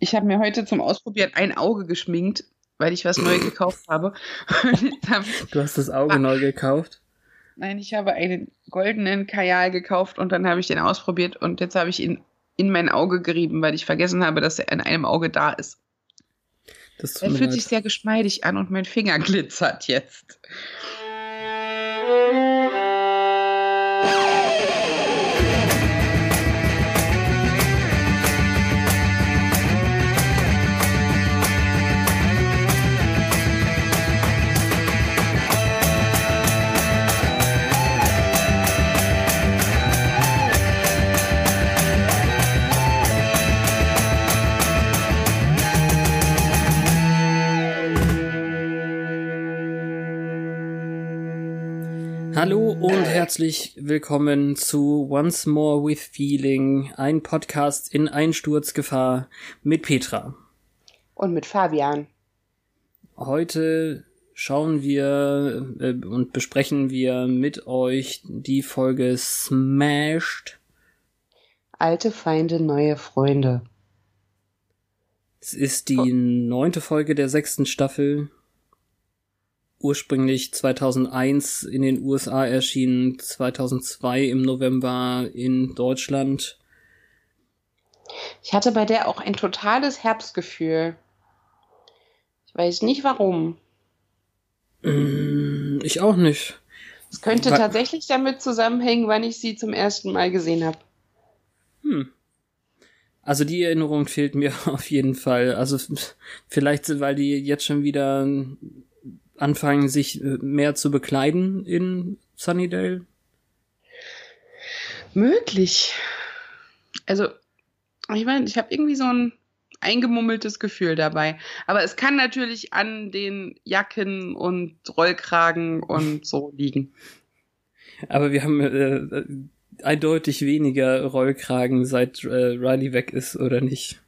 Ich habe mir heute zum Ausprobieren ein Auge geschminkt, weil ich was neu gekauft habe. du hast das Auge neu gekauft? Nein, ich habe einen goldenen Kajal gekauft und dann habe ich den ausprobiert und jetzt habe ich ihn in mein Auge gerieben, weil ich vergessen habe, dass er in einem Auge da ist. er fühlt leid. sich sehr geschmeidig an und mein Finger glitzert jetzt. Hallo und herzlich willkommen zu Once More with Feeling, ein Podcast in Einsturzgefahr mit Petra. Und mit Fabian. Heute schauen wir äh, und besprechen wir mit euch die Folge Smashed. Alte Feinde, neue Freunde. Es ist die neunte Folge der sechsten Staffel ursprünglich 2001 in den USA erschienen, 2002 im November in Deutschland. Ich hatte bei der auch ein totales Herbstgefühl. Ich weiß nicht warum. Mm, ich auch nicht. Es könnte Wa tatsächlich damit zusammenhängen, wann ich sie zum ersten Mal gesehen habe. Hm. Also die Erinnerung fehlt mir auf jeden Fall. Also vielleicht, weil die jetzt schon wieder anfangen, sich äh, mehr zu bekleiden in Sunnydale? Möglich. Also, ich meine, ich habe irgendwie so ein eingemummeltes Gefühl dabei. Aber es kann natürlich an den Jacken und Rollkragen und so liegen. Aber wir haben äh, eindeutig weniger Rollkragen, seit äh, Riley weg ist, oder nicht?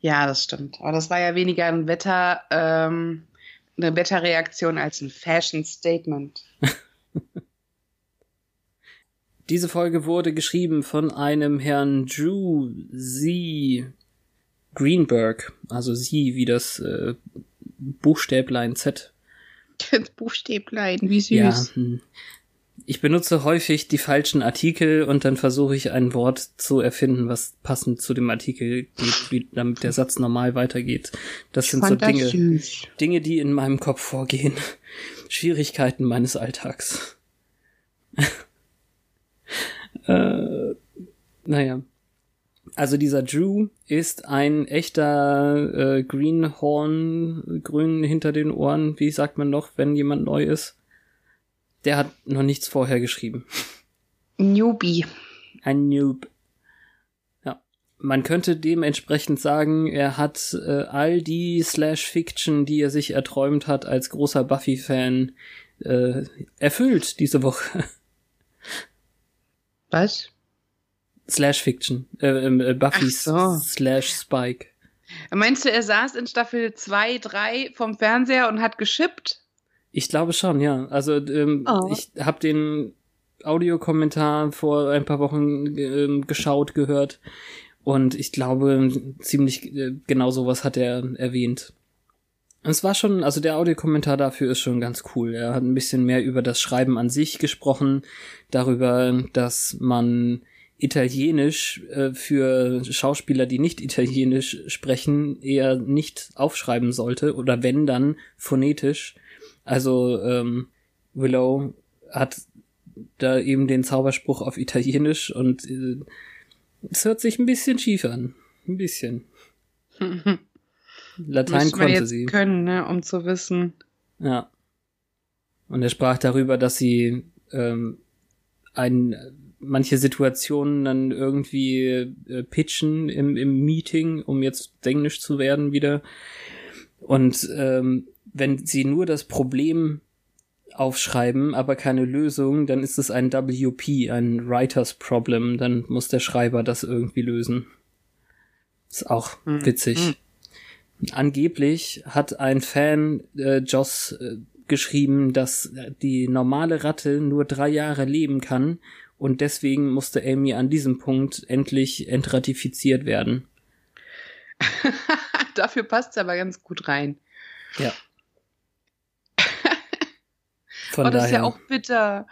Ja, das stimmt. Aber das war ja weniger ein Wetter, ähm, eine Wetterreaktion als ein Fashion Statement. Diese Folge wurde geschrieben von einem Herrn Drew Z. Greenberg, also sie wie das äh, Buchstäblein Z. Das Buchstäblein, wie süß. Ja, hm ich benutze häufig die falschen Artikel und dann versuche ich ein Wort zu erfinden, was passend zu dem Artikel geht, wie, damit der Satz normal weitergeht. Das ich sind so Dinge, süß. Dinge, die in meinem Kopf vorgehen. Schwierigkeiten meines Alltags. äh, naja. Also dieser Drew ist ein echter äh, Greenhorn, grün hinter den Ohren, wie sagt man noch, wenn jemand neu ist? Der hat noch nichts vorher geschrieben. Newbie. Ein Noob. Ja. Man könnte dementsprechend sagen, er hat äh, all die Slash-Fiction, die er sich erträumt hat als großer Buffy-Fan, äh, erfüllt diese Woche. Was? Slash Fiction. Äh, ähm, äh, Buffy so. Slash Spike. Meinst du, er saß in Staffel 2, 3 vom Fernseher und hat geschippt? Ich glaube schon, ja. Also ähm, oh. ich habe den Audiokommentar vor ein paar Wochen äh, geschaut, gehört und ich glaube ziemlich äh, genau sowas hat er erwähnt. es war schon, also der Audiokommentar dafür ist schon ganz cool. Er hat ein bisschen mehr über das Schreiben an sich gesprochen, darüber, dass man Italienisch äh, für Schauspieler, die nicht Italienisch sprechen, eher nicht aufschreiben sollte oder wenn dann phonetisch also ähm, Willow hat da eben den Zauberspruch auf Italienisch und äh, es hört sich ein bisschen schief an. Ein bisschen. Latein konnte jetzt sie. können, ne, um zu wissen. Ja. Und er sprach darüber, dass sie ähm, ein manche Situationen dann irgendwie äh, pitchen im, im Meeting, um jetzt englisch zu werden wieder. Und ähm, wenn sie nur das Problem aufschreiben, aber keine Lösung, dann ist es ein WP, ein Writers Problem. Dann muss der Schreiber das irgendwie lösen. Ist auch mhm. witzig. Mhm. Angeblich hat ein Fan äh, Joss äh, geschrieben, dass die normale Ratte nur drei Jahre leben kann und deswegen musste Amy an diesem Punkt endlich entratifiziert werden. Dafür passt es aber ganz gut rein. Ja. Von oh, das daher. ist ja auch bitter.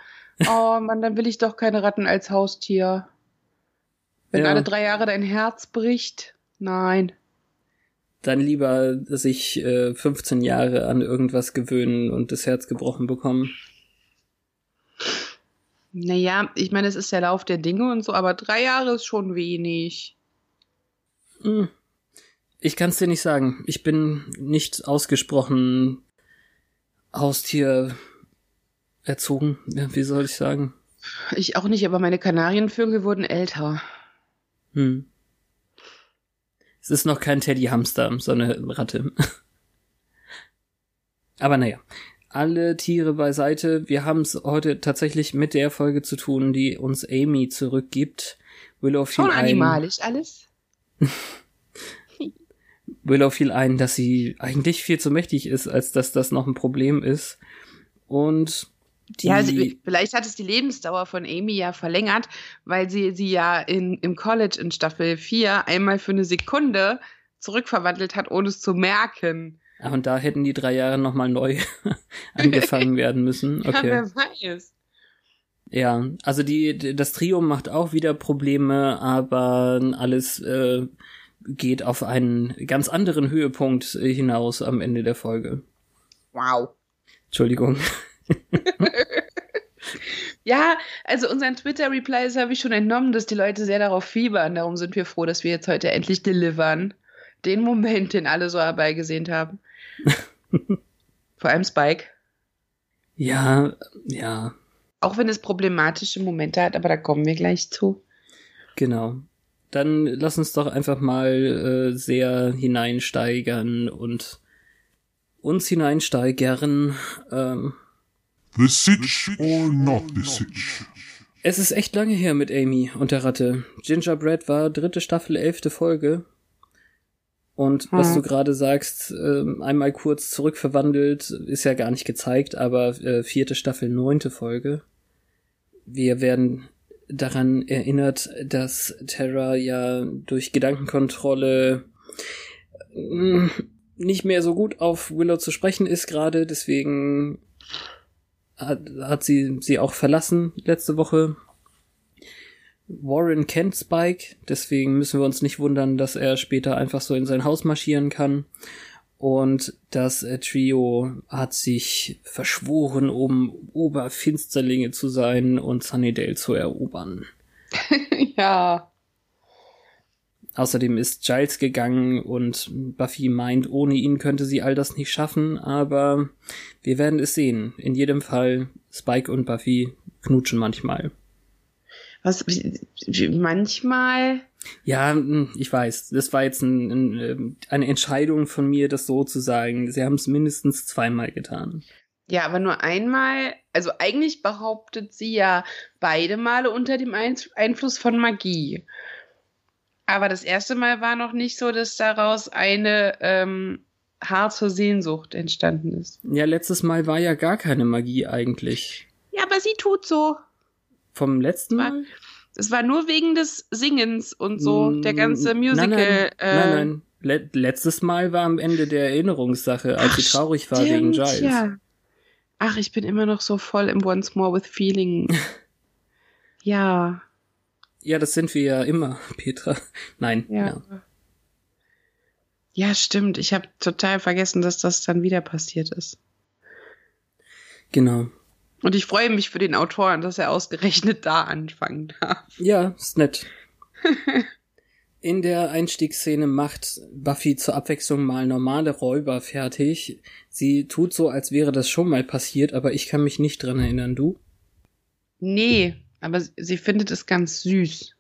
Oh Mann, dann will ich doch keine Ratten als Haustier. Wenn ja. alle drei Jahre dein Herz bricht. Nein. Dann lieber sich äh, 15 Jahre an irgendwas gewöhnen und das Herz gebrochen bekommen. Naja, ich meine, es ist der Lauf der Dinge und so, aber drei Jahre ist schon wenig. Hm. Ich kann es dir nicht sagen. Ich bin nicht ausgesprochen Haustier erzogen. Ja, wie soll ich sagen? Ich auch nicht, aber meine Kanarienvögel wurden älter. Hm. Es ist noch kein Teddy-Hamster, sondern Ratte. aber naja, alle Tiere beiseite. Wir haben es heute tatsächlich mit der Folge zu tun, die uns Amy zurückgibt. Willow fiel Schon animalisch ein, alles. Willow fiel ein, dass sie eigentlich viel zu mächtig ist, als dass das noch ein Problem ist. Und die ja, also vielleicht hat es die Lebensdauer von Amy ja verlängert, weil sie sie ja in, im College in Staffel 4 einmal für eine Sekunde zurückverwandelt hat, ohne es zu merken. Ach, und da hätten die drei Jahre nochmal neu angefangen werden müssen. Okay. Ja, wer weiß. Ja, also die, das Trio macht auch wieder Probleme, aber alles äh, geht auf einen ganz anderen Höhepunkt hinaus am Ende der Folge. Wow. Entschuldigung. ja, also unseren Twitter-Replies habe ich schon entnommen, dass die Leute sehr darauf fiebern. Darum sind wir froh, dass wir jetzt heute endlich delivern. Den Moment, den alle so herbeigesehnt haben. Vor allem Spike. Ja, ja. Auch wenn es problematische Momente hat, aber da kommen wir gleich zu. Genau. Dann lass uns doch einfach mal äh, sehr hineinsteigern und uns hineinsteigern. Ähm, The Sitch or not the Sitch? Es ist echt lange her mit Amy und der Ratte. Gingerbread war dritte Staffel, elfte Folge. Und was hm. du gerade sagst, äh, einmal kurz zurückverwandelt, ist ja gar nicht gezeigt, aber äh, vierte Staffel, neunte Folge. Wir werden daran erinnert, dass Terra ja durch Gedankenkontrolle mm, nicht mehr so gut auf Willow zu sprechen ist gerade, deswegen hat, hat sie sie auch verlassen letzte Woche. Warren kennt Spike, deswegen müssen wir uns nicht wundern, dass er später einfach so in sein Haus marschieren kann. Und das äh, Trio hat sich verschworen, um Oberfinsterlinge zu sein und Sunnydale zu erobern. ja. Außerdem ist Giles gegangen und Buffy meint, ohne ihn könnte sie all das nicht schaffen, aber wir werden es sehen. In jedem Fall, Spike und Buffy knutschen manchmal. Was, manchmal? Ja, hm, ich weiß. Das war jetzt ein, ein, ähm, eine Entscheidung von mir, das so zu sagen. Sie haben es mindestens zweimal getan. Ja, aber nur einmal. Also eigentlich behauptet sie ja beide Male unter dem Einfluss von Magie. Aber das erste Mal war noch nicht so, dass daraus eine ähm, harte Sehnsucht entstanden ist. Ja, letztes Mal war ja gar keine Magie eigentlich. Ja, aber sie tut so. Vom letzten Mal? Es war nur wegen des Singens und so, mm, der ganze Musical. Nein, nein, äh, nein, nein. Le letztes Mal war am Ende der Erinnerungssache, als Ach, sie traurig war wegen Giles. Ja. Ach, ich bin immer noch so voll im Once More with Feeling. ja. Ja, das sind wir ja immer, Petra. Nein. Ja. Ja, ja stimmt. Ich habe total vergessen, dass das dann wieder passiert ist. Genau. Und ich freue mich für den Autoren, dass er ausgerechnet da anfangen darf. Ja, ist nett. In der Einstiegsszene macht Buffy zur Abwechslung mal normale Räuber fertig. Sie tut so, als wäre das schon mal passiert, aber ich kann mich nicht dran erinnern. Du? Nee, Aber sie findet es ganz süß.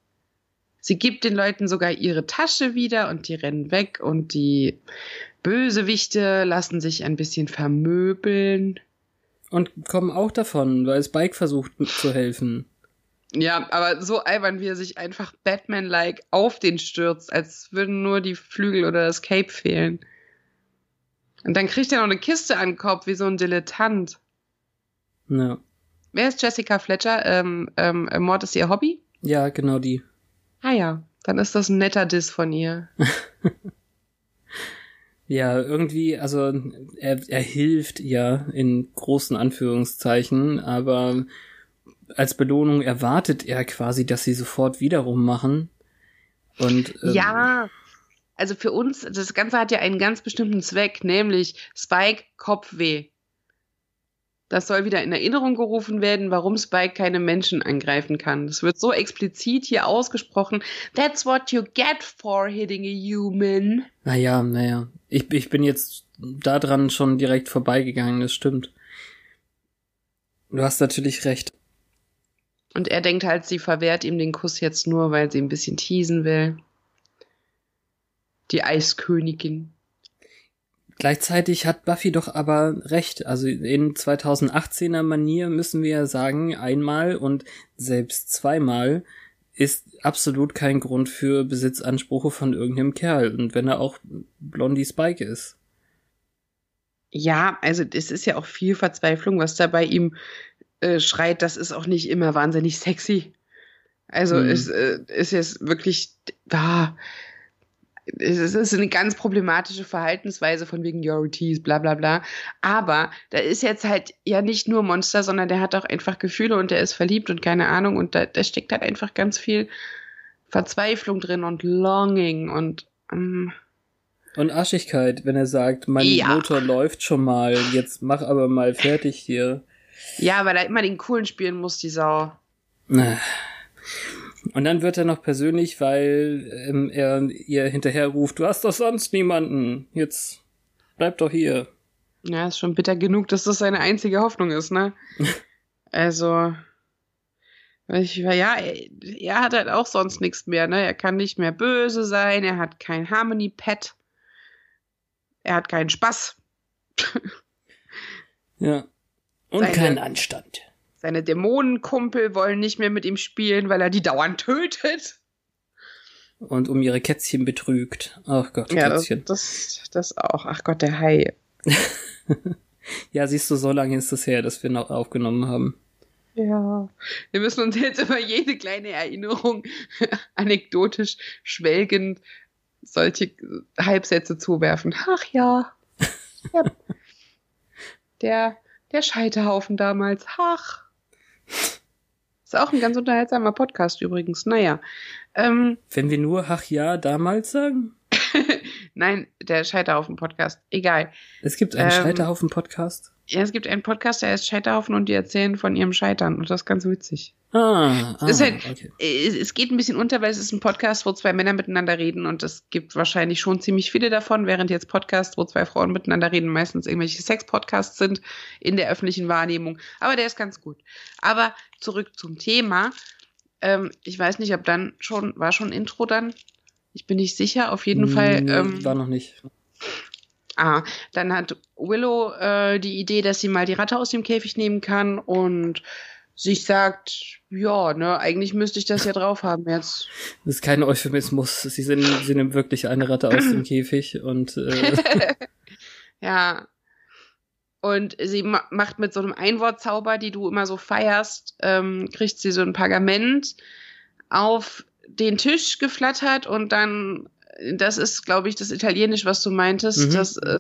Sie gibt den Leuten sogar ihre Tasche wieder und die rennen weg und die Bösewichte lassen sich ein bisschen vermöbeln. Und kommen auch davon, weil Spike versucht zu helfen. Ja, aber so albern, wie er sich einfach Batman-like auf den stürzt, als würden nur die Flügel oder das Cape fehlen. Und dann kriegt er noch eine Kiste an den Kopf, wie so ein Dilettant. Ja. Wer ist Jessica Fletcher? Ähm, ähm, Mord ist ihr Hobby? Ja, genau die. Ah ja, dann ist das ein netter Diss von ihr. ja, irgendwie, also er, er hilft ja in großen Anführungszeichen, aber als Belohnung erwartet er quasi, dass sie sofort wiederum machen. Und ähm, ja, also für uns, das Ganze hat ja einen ganz bestimmten Zweck, nämlich Spike Kopfweh. Das soll wieder in Erinnerung gerufen werden, warum Spike keine Menschen angreifen kann. Das wird so explizit hier ausgesprochen. That's what you get for hitting a human. Naja, naja. Ich, ich bin jetzt daran schon direkt vorbeigegangen, das stimmt. Du hast natürlich recht. Und er denkt halt, sie verwehrt ihm den Kuss jetzt nur, weil sie ein bisschen teasen will. Die Eiskönigin. Gleichzeitig hat Buffy doch aber recht. Also in 2018er Manier müssen wir ja sagen, einmal und selbst zweimal ist absolut kein Grund für Besitzansprüche von irgendeinem Kerl. Und wenn er auch Blondie Spike ist. Ja, also es ist ja auch viel Verzweiflung, was da bei ihm äh, schreit. Das ist auch nicht immer wahnsinnig sexy. Also mhm. es äh, ist jetzt wirklich, ah, es ist eine ganz problematische Verhaltensweise von wegen Your Tease, bla bla bla. Aber da ist jetzt halt ja nicht nur Monster, sondern der hat auch einfach Gefühle und der ist verliebt und keine Ahnung und da, da steckt halt einfach ganz viel Verzweiflung drin und Longing und ähm, und Aschigkeit, wenn er sagt, mein ja. Motor läuft schon mal, jetzt mach aber mal fertig hier. Ja, weil er immer den coolen spielen muss, die Sau. Und dann wird er noch persönlich, weil ähm, er ihr hinterher ruft, du hast doch sonst niemanden. Jetzt bleib doch hier. Ja, ist schon bitter genug, dass das seine einzige Hoffnung ist, ne? also, ich, ja, er, er hat halt auch sonst nichts mehr, ne? Er kann nicht mehr böse sein, er hat kein Harmony-Pad, er hat keinen Spaß. ja. Und seine, keinen Anstand. Seine Dämonenkumpel wollen nicht mehr mit ihm spielen, weil er die dauernd tötet. Und um ihre Kätzchen betrügt. Ach Gott, ja, Kätzchen. Das, das, das auch. Ach Gott, der Hai. ja, siehst du, so lange ist es her, dass wir noch aufgenommen haben. Ja, wir müssen uns jetzt über jede kleine Erinnerung anekdotisch schwelgend solche Halbsätze zuwerfen. Ach ja. ja. Der, der Scheiterhaufen damals. Ach. Ist auch ein ganz unterhaltsamer Podcast übrigens. Naja. Ähm, Wenn wir nur Ach ja damals sagen? Nein, der Scheiterhaufen-Podcast. Egal. Es gibt einen ähm, Scheiterhaufen-Podcast? Ja, es gibt einen Podcast, der heißt Scheiterhaufen und die erzählen von ihrem Scheitern. Und das ist ganz witzig. Ah, ah halt, okay. Es geht ein bisschen unter, weil es ist ein Podcast, wo zwei Männer miteinander reden und es gibt wahrscheinlich schon ziemlich viele davon, während jetzt Podcasts, wo zwei Frauen miteinander reden, meistens irgendwelche Sex-Podcasts sind in der öffentlichen Wahrnehmung. Aber der ist ganz gut. Aber zurück zum Thema. Ähm, ich weiß nicht, ob dann schon, war schon Intro dann? Ich bin nicht sicher. Auf jeden hm, Fall. Ähm, war noch nicht. Ah, dann hat Willow äh, die Idee, dass sie mal die Ratte aus dem Käfig nehmen kann und sich sagt, ja, ne, eigentlich müsste ich das ja drauf haben jetzt. Das ist kein Euphemismus. Sie, sind, sie nimmt wirklich eine Ratte aus dem Käfig und äh ja. Und sie ma macht mit so einem Einwortzauber, die du immer so feierst, ähm, kriegt sie so ein Pergament auf den Tisch geflattert und dann das ist, glaube ich, das Italienisch, was du meintest. Mhm. Das äh,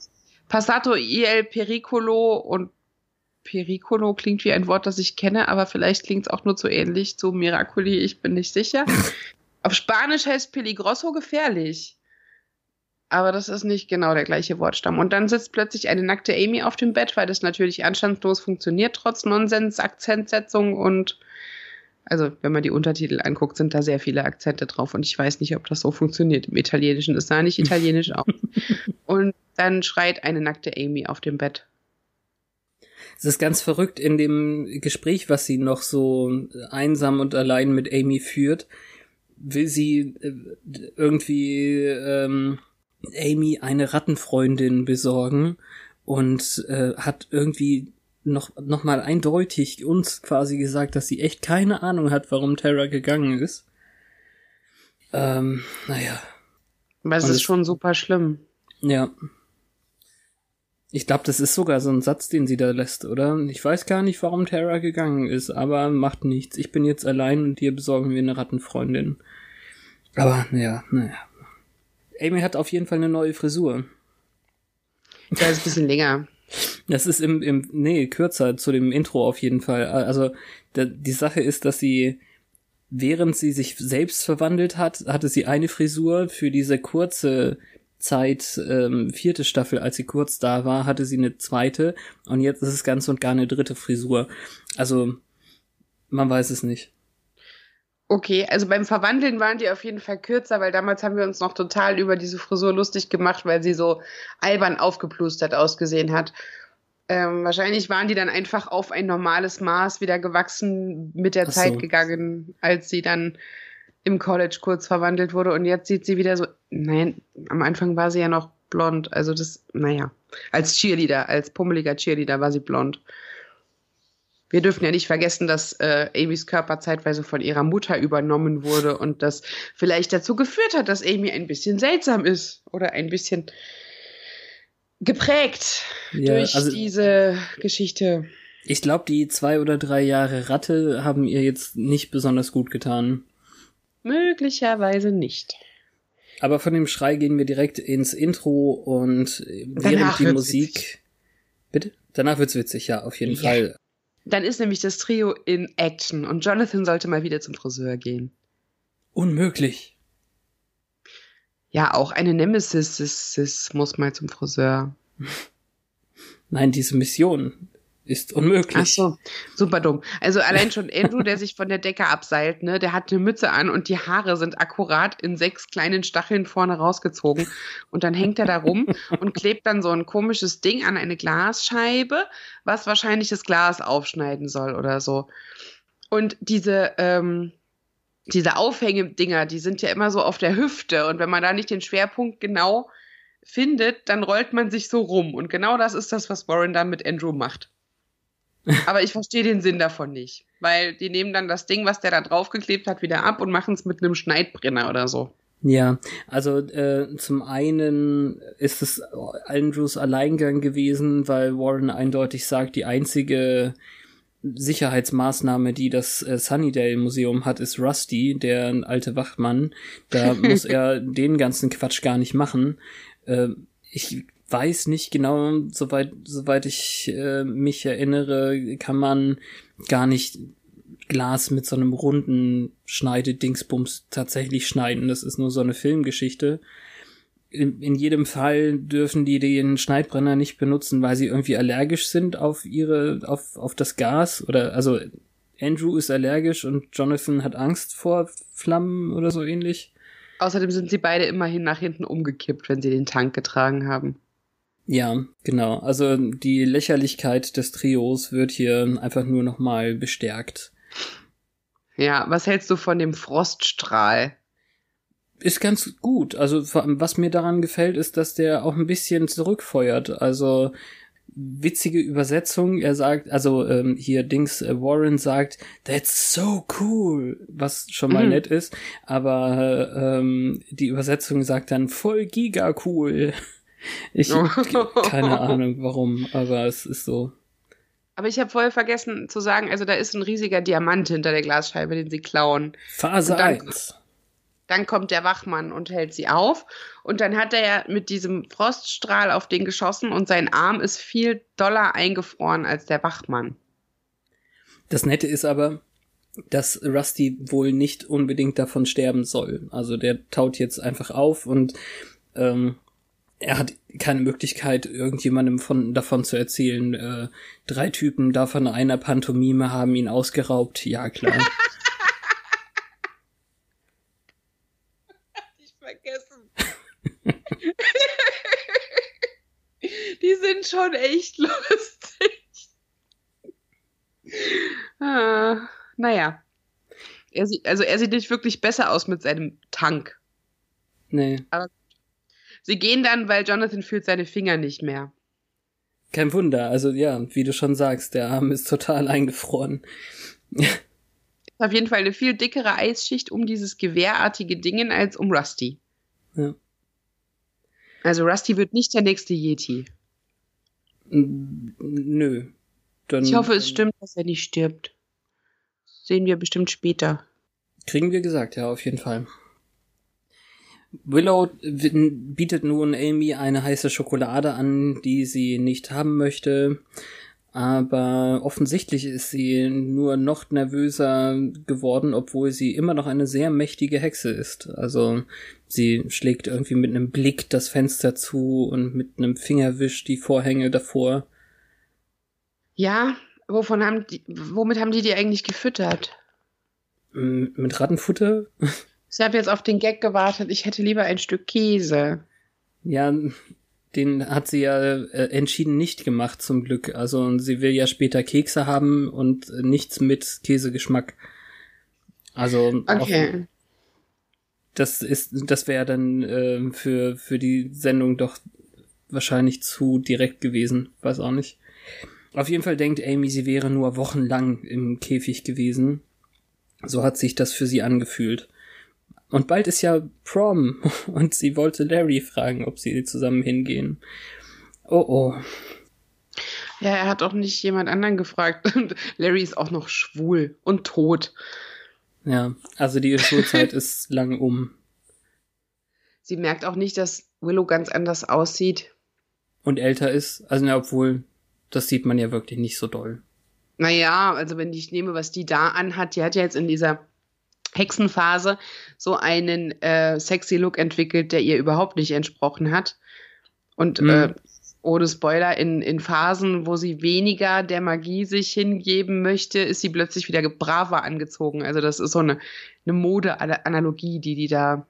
Passato il Pericolo und Pericolo klingt wie ein Wort, das ich kenne, aber vielleicht klingt es auch nur zu ähnlich zu Miracoli, ich bin nicht sicher. Auf Spanisch heißt Peligroso gefährlich. Aber das ist nicht genau der gleiche Wortstamm. Und dann sitzt plötzlich eine nackte Amy auf dem Bett, weil das natürlich anstandslos funktioniert, trotz Nonsens, Akzentsetzung und also, wenn man die Untertitel anguckt, sind da sehr viele Akzente drauf und ich weiß nicht, ob das so funktioniert im Italienischen. Es sah nicht italienisch aus. Und dann schreit eine nackte Amy auf dem Bett. Es ist ganz verrückt in dem Gespräch, was sie noch so einsam und allein mit Amy führt, will sie äh, irgendwie ähm, Amy eine Rattenfreundin besorgen und äh, hat irgendwie noch, noch mal eindeutig uns quasi gesagt, dass sie echt keine Ahnung hat, warum Terra gegangen ist. Ähm, naja. Aber es ist schon super schlimm. Ja. Ich glaube, das ist sogar so ein Satz, den sie da lässt, oder? Ich weiß gar nicht, warum Terra gegangen ist, aber macht nichts. Ich bin jetzt allein und dir besorgen wir eine Rattenfreundin. Aber, naja, naja. Amy hat auf jeden Fall eine neue Frisur. Ja, ist ein bisschen länger. Das ist im, im, nee, kürzer zu dem Intro auf jeden Fall. Also, der, die Sache ist, dass sie, während sie sich selbst verwandelt hat, hatte sie eine Frisur für diese kurze Zeit, ähm, vierte Staffel, als sie kurz da war, hatte sie eine zweite und jetzt ist es ganz und gar eine dritte Frisur. Also, man weiß es nicht. Okay, also beim Verwandeln waren die auf jeden Fall kürzer, weil damals haben wir uns noch total über diese Frisur lustig gemacht, weil sie so albern aufgeplustert ausgesehen hat. Ähm, wahrscheinlich waren die dann einfach auf ein normales Maß wieder gewachsen mit der so. Zeit gegangen, als sie dann im College kurz verwandelt wurde. Und jetzt sieht sie wieder so, nein, am Anfang war sie ja noch blond. Also das, naja, als Cheerleader, als pummeliger Cheerleader war sie blond wir dürfen ja nicht vergessen, dass äh, Amys Körper zeitweise von ihrer Mutter übernommen wurde und das vielleicht dazu geführt hat, dass Amy ein bisschen seltsam ist oder ein bisschen geprägt ja, durch also, diese Geschichte. Ich glaube, die zwei oder drei Jahre Ratte haben ihr jetzt nicht besonders gut getan. Möglicherweise nicht. Aber von dem Schrei gehen wir direkt ins Intro und während die Musik. Witzig. Bitte? Danach wird's witzig, ja, auf jeden ja. Fall. Dann ist nämlich das Trio in Action und Jonathan sollte mal wieder zum Friseur gehen. Unmöglich. Ja, auch eine Nemesis ist, ist, muss mal zum Friseur. Nein, diese Mission ist unmöglich. Ach so, super dumm. Also allein schon Andrew, der sich von der Decke abseilt, ne, der hat eine Mütze an und die Haare sind akkurat in sechs kleinen Stacheln vorne rausgezogen und dann hängt er da rum und klebt dann so ein komisches Ding an eine Glasscheibe, was wahrscheinlich das Glas aufschneiden soll oder so. Und diese ähm, diese Aufhängedinger, die sind ja immer so auf der Hüfte und wenn man da nicht den Schwerpunkt genau findet, dann rollt man sich so rum und genau das ist das, was Warren da mit Andrew macht. Aber ich verstehe den Sinn davon nicht. Weil die nehmen dann das Ding, was der da draufgeklebt hat, wieder ab und machen es mit einem Schneidbrenner oder so. Ja, also äh, zum einen ist es Andrews Alleingang gewesen, weil Warren eindeutig sagt, die einzige Sicherheitsmaßnahme, die das äh, Sunnydale Museum hat, ist Rusty, der alte Wachmann. Da muss er den ganzen Quatsch gar nicht machen. Äh, ich weiß nicht genau, soweit, soweit ich äh, mich erinnere, kann man gar nicht Glas mit so einem runden Schneidedingsbums tatsächlich schneiden. Das ist nur so eine Filmgeschichte. In, in jedem Fall dürfen die den Schneidbrenner nicht benutzen, weil sie irgendwie allergisch sind auf ihre, auf, auf das Gas oder, also Andrew ist allergisch und Jonathan hat Angst vor Flammen oder so ähnlich. Außerdem sind sie beide immerhin nach hinten umgekippt, wenn sie den Tank getragen haben. Ja, genau. Also die Lächerlichkeit des Trios wird hier einfach nur nochmal bestärkt. Ja, was hältst du von dem Froststrahl? Ist ganz gut. Also was mir daran gefällt, ist, dass der auch ein bisschen zurückfeuert. Also witzige Übersetzung. Er sagt, also ähm, hier Dings äh, Warren sagt, that's so cool, was schon mal mhm. nett ist. Aber ähm, die Übersetzung sagt dann voll giga cool. Ich keine Ahnung warum, aber es ist so. Aber ich habe vorher vergessen zu sagen, also da ist ein riesiger Diamant hinter der Glasscheibe, den sie klauen. Phase dann, 1. Dann kommt der Wachmann und hält sie auf. Und dann hat er ja mit diesem Froststrahl auf den geschossen und sein Arm ist viel doller eingefroren als der Wachmann. Das Nette ist aber, dass Rusty wohl nicht unbedingt davon sterben soll. Also der taut jetzt einfach auf und ähm, er hat keine Möglichkeit, irgendjemandem von, davon zu erzählen, äh, drei Typen davon einer Pantomime haben ihn ausgeraubt. Ja, klar. ich vergessen. Die sind schon echt lustig. Ah, naja. Er sieht, also er sieht nicht wirklich besser aus mit seinem Tank. Nee. Aber sie gehen dann, weil Jonathan fühlt seine Finger nicht mehr. Kein Wunder, also ja, wie du schon sagst, der Arm ist total eingefroren. auf jeden Fall eine viel dickere Eisschicht um dieses gewehrartige Dingen als um Rusty. Ja. Also Rusty wird nicht der nächste Yeti. Nö. Dann, ich hoffe, es stimmt, dass er nicht stirbt. Sehen wir bestimmt später. Kriegen wir gesagt, ja, auf jeden Fall. Willow bietet nun Amy eine heiße Schokolade an, die sie nicht haben möchte. Aber offensichtlich ist sie nur noch nervöser geworden, obwohl sie immer noch eine sehr mächtige Hexe ist. Also sie schlägt irgendwie mit einem Blick das Fenster zu und mit einem Fingerwisch die Vorhänge davor. Ja, wovon haben die, womit haben die die eigentlich gefüttert? Mit Rattenfutter? Ich habe jetzt auf den Gag gewartet. Ich hätte lieber ein Stück Käse. Ja, den hat sie ja äh, entschieden nicht gemacht, zum Glück. Also sie will ja später Kekse haben und nichts mit Käsegeschmack. Also okay. das ist, das wäre dann äh, für für die Sendung doch wahrscheinlich zu direkt gewesen. Weiß auch nicht. Auf jeden Fall denkt Amy, sie wäre nur wochenlang im Käfig gewesen. So hat sich das für sie angefühlt. Und bald ist ja Prom und sie wollte Larry fragen, ob sie zusammen hingehen. Oh oh. Ja, er hat auch nicht jemand anderen gefragt. Und Larry ist auch noch schwul und tot. Ja, also die Schulzeit ist lang um. Sie merkt auch nicht, dass Willow ganz anders aussieht. Und älter ist. Also, ja, obwohl, das sieht man ja wirklich nicht so doll. Naja, also wenn ich nehme, was die da anhat, die hat ja jetzt in dieser Hexenphase so einen äh, sexy Look entwickelt, der ihr überhaupt nicht entsprochen hat. Und mhm. äh, ohne Spoiler, in, in Phasen, wo sie weniger der Magie sich hingeben möchte, ist sie plötzlich wieder braver angezogen. Also das ist so eine, eine Mode-Analogie, die die da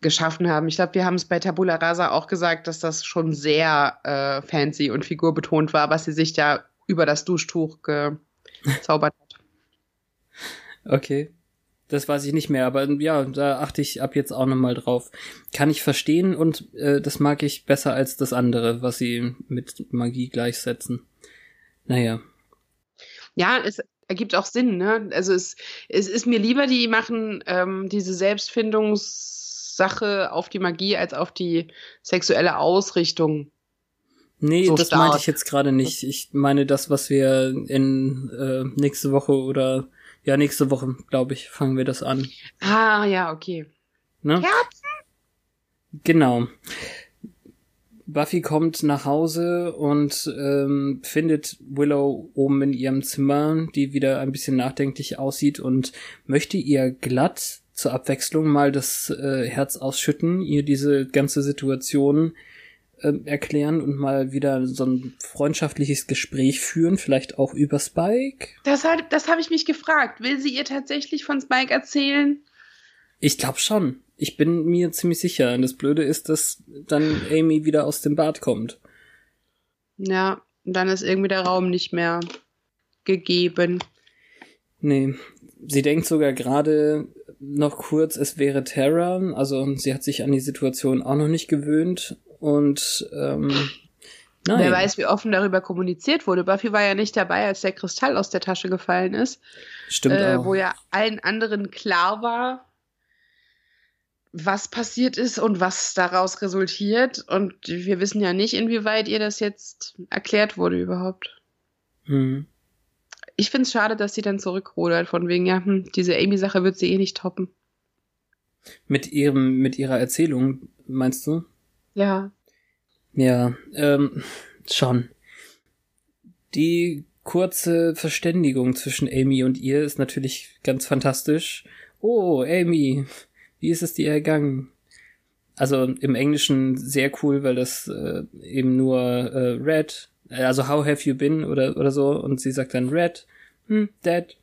geschaffen haben. Ich glaube, wir haben es bei Tabula Rasa auch gesagt, dass das schon sehr äh, fancy und figurbetont war, was sie sich da über das Duschtuch gezaubert hat. Okay. Das weiß ich nicht mehr, aber ja, da achte ich ab jetzt auch nochmal drauf. Kann ich verstehen und äh, das mag ich besser als das andere, was sie mit Magie gleichsetzen. Naja. Ja, es ergibt auch Sinn, ne? Also es, es ist mir lieber, die machen ähm, diese Selbstfindungssache auf die Magie als auf die sexuelle Ausrichtung. Nee, so das stark. meinte ich jetzt gerade nicht. Ich meine das, was wir in äh, nächste Woche oder ja, nächste Woche, glaube ich, fangen wir das an. Ah, ja, okay. Ne? Ja. Genau. Buffy kommt nach Hause und ähm, findet Willow oben in ihrem Zimmer, die wieder ein bisschen nachdenklich aussieht und möchte ihr glatt zur Abwechslung mal das äh, Herz ausschütten, ihr diese ganze Situation äh, erklären und mal wieder so ein freundschaftliches Gespräch führen, vielleicht auch über Spike? Das, hat, das habe ich mich gefragt. Will sie ihr tatsächlich von Spike erzählen? Ich glaube schon. Ich bin mir ziemlich sicher. Und das Blöde ist, dass dann Amy wieder aus dem Bad kommt. Ja, und dann ist irgendwie der Raum nicht mehr gegeben. Nee, sie denkt sogar gerade noch kurz, es wäre Terra. Also sie hat sich an die Situation auch noch nicht gewöhnt und ähm, nein. Wer weiß, wie offen darüber kommuniziert wurde. Buffy war ja nicht dabei, als der Kristall aus der Tasche gefallen ist. Stimmt äh, auch. Wo ja allen anderen klar war, was passiert ist und was daraus resultiert. Und wir wissen ja nicht, inwieweit ihr das jetzt erklärt wurde überhaupt. Hm. Ich finde es schade, dass sie dann zurückrudert, von wegen, ja, hm, diese Amy-Sache wird sie eh nicht toppen. Mit ihrem, mit ihrer Erzählung, meinst du? Ja. Ja, ähm, schon. Die kurze Verständigung zwischen Amy und ihr ist natürlich ganz fantastisch. Oh, Amy, wie ist es dir ergangen? Also im Englischen sehr cool, weil das äh, eben nur äh, Red, also how have you been oder oder so und sie sagt dann Red, hm, Dad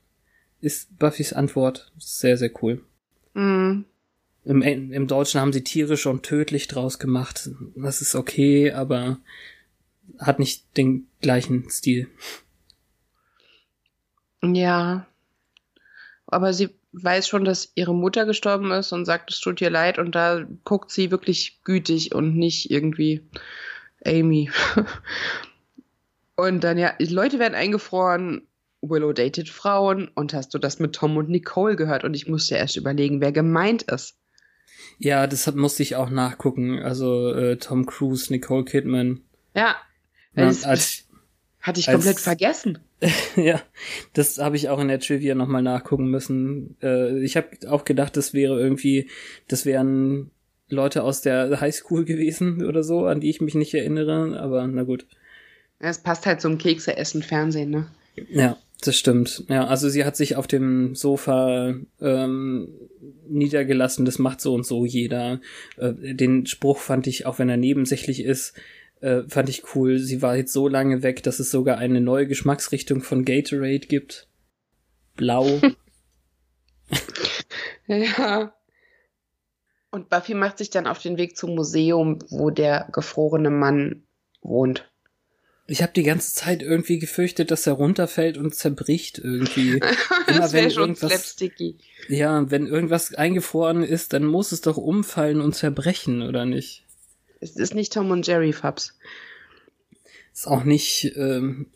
ist Buffys Antwort. Sehr sehr cool. Mhm. Im, Im Deutschen haben sie tierisch und tödlich draus gemacht. Das ist okay, aber hat nicht den gleichen Stil. Ja. Aber sie weiß schon, dass ihre Mutter gestorben ist und sagt, es tut ihr leid und da guckt sie wirklich gütig und nicht irgendwie Amy. und dann ja, die Leute werden eingefroren, Willow datet Frauen und hast du das mit Tom und Nicole gehört und ich musste erst überlegen, wer gemeint ist. Ja, das musste ich auch nachgucken. Also äh, Tom Cruise, Nicole Kidman. Ja. ja als, hatte ich komplett als, vergessen. ja, das habe ich auch in der Trivia nochmal nachgucken müssen. Äh, ich habe auch gedacht, das wäre irgendwie, das wären Leute aus der Highschool gewesen oder so, an die ich mich nicht erinnere, aber na gut. Es passt halt zum Kekse essen Fernsehen, ne? Ja, das stimmt. Ja, also sie hat sich auf dem Sofa ähm, niedergelassen, das macht so und so jeder. Äh, den Spruch fand ich, auch wenn er nebensächlich ist, äh, fand ich cool. Sie war jetzt so lange weg, dass es sogar eine neue Geschmacksrichtung von Gatorade gibt. Blau. ja. Und Buffy macht sich dann auf den Weg zum Museum, wo der gefrorene Mann wohnt. Ich habe die ganze Zeit irgendwie gefürchtet, dass er runterfällt und zerbricht irgendwie. das wäre schon irgendwas. Ja, wenn irgendwas eingefroren ist, dann muss es doch umfallen und zerbrechen, oder nicht? Es ist nicht Tom und Jerry Fabs. Ist auch nicht ähm,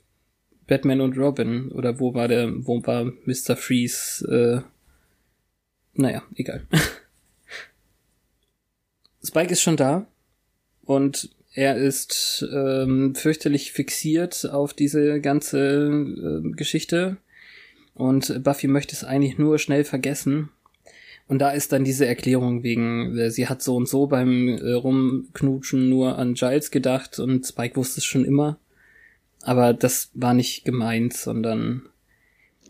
Batman und Robin oder wo war der, wo war Mr. Freeze? Äh, naja, egal. Spike ist schon da und er ist ähm, fürchterlich fixiert auf diese ganze äh, Geschichte und Buffy möchte es eigentlich nur schnell vergessen und da ist dann diese Erklärung wegen, äh, sie hat so und so beim äh, Rumknutschen nur an Giles gedacht und Spike wusste es schon immer. Aber das war nicht gemeint, sondern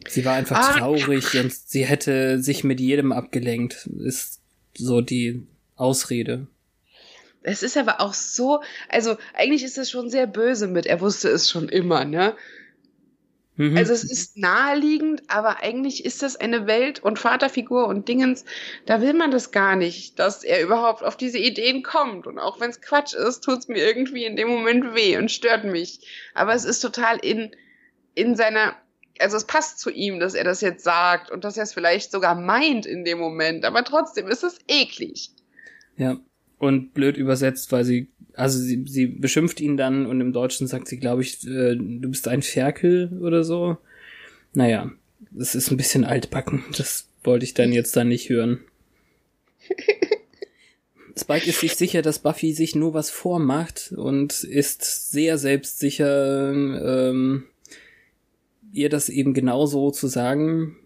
sie war einfach ah. traurig und sie hätte sich mit jedem abgelenkt, ist so die Ausrede. Es ist aber auch so, also eigentlich ist es schon sehr böse mit, er wusste es schon immer, ne? Mhm. Also es ist naheliegend, aber eigentlich ist das eine Welt und Vaterfigur und Dingens, da will man das gar nicht, dass er überhaupt auf diese Ideen kommt. Und auch wenn es Quatsch ist, tut es mir irgendwie in dem Moment weh und stört mich. Aber es ist total in, in seiner, also es passt zu ihm, dass er das jetzt sagt und dass er es vielleicht sogar meint in dem Moment, aber trotzdem ist es eklig. Ja, und blöd übersetzt, weil sie also sie, sie beschimpft ihn dann und im Deutschen sagt sie, glaube ich, äh, du bist ein Ferkel oder so. Naja, das ist ein bisschen altbacken. Das wollte ich dann jetzt dann nicht hören. Spike ist sich sicher, dass Buffy sich nur was vormacht und ist sehr selbstsicher, ähm, ihr das eben genauso zu sagen.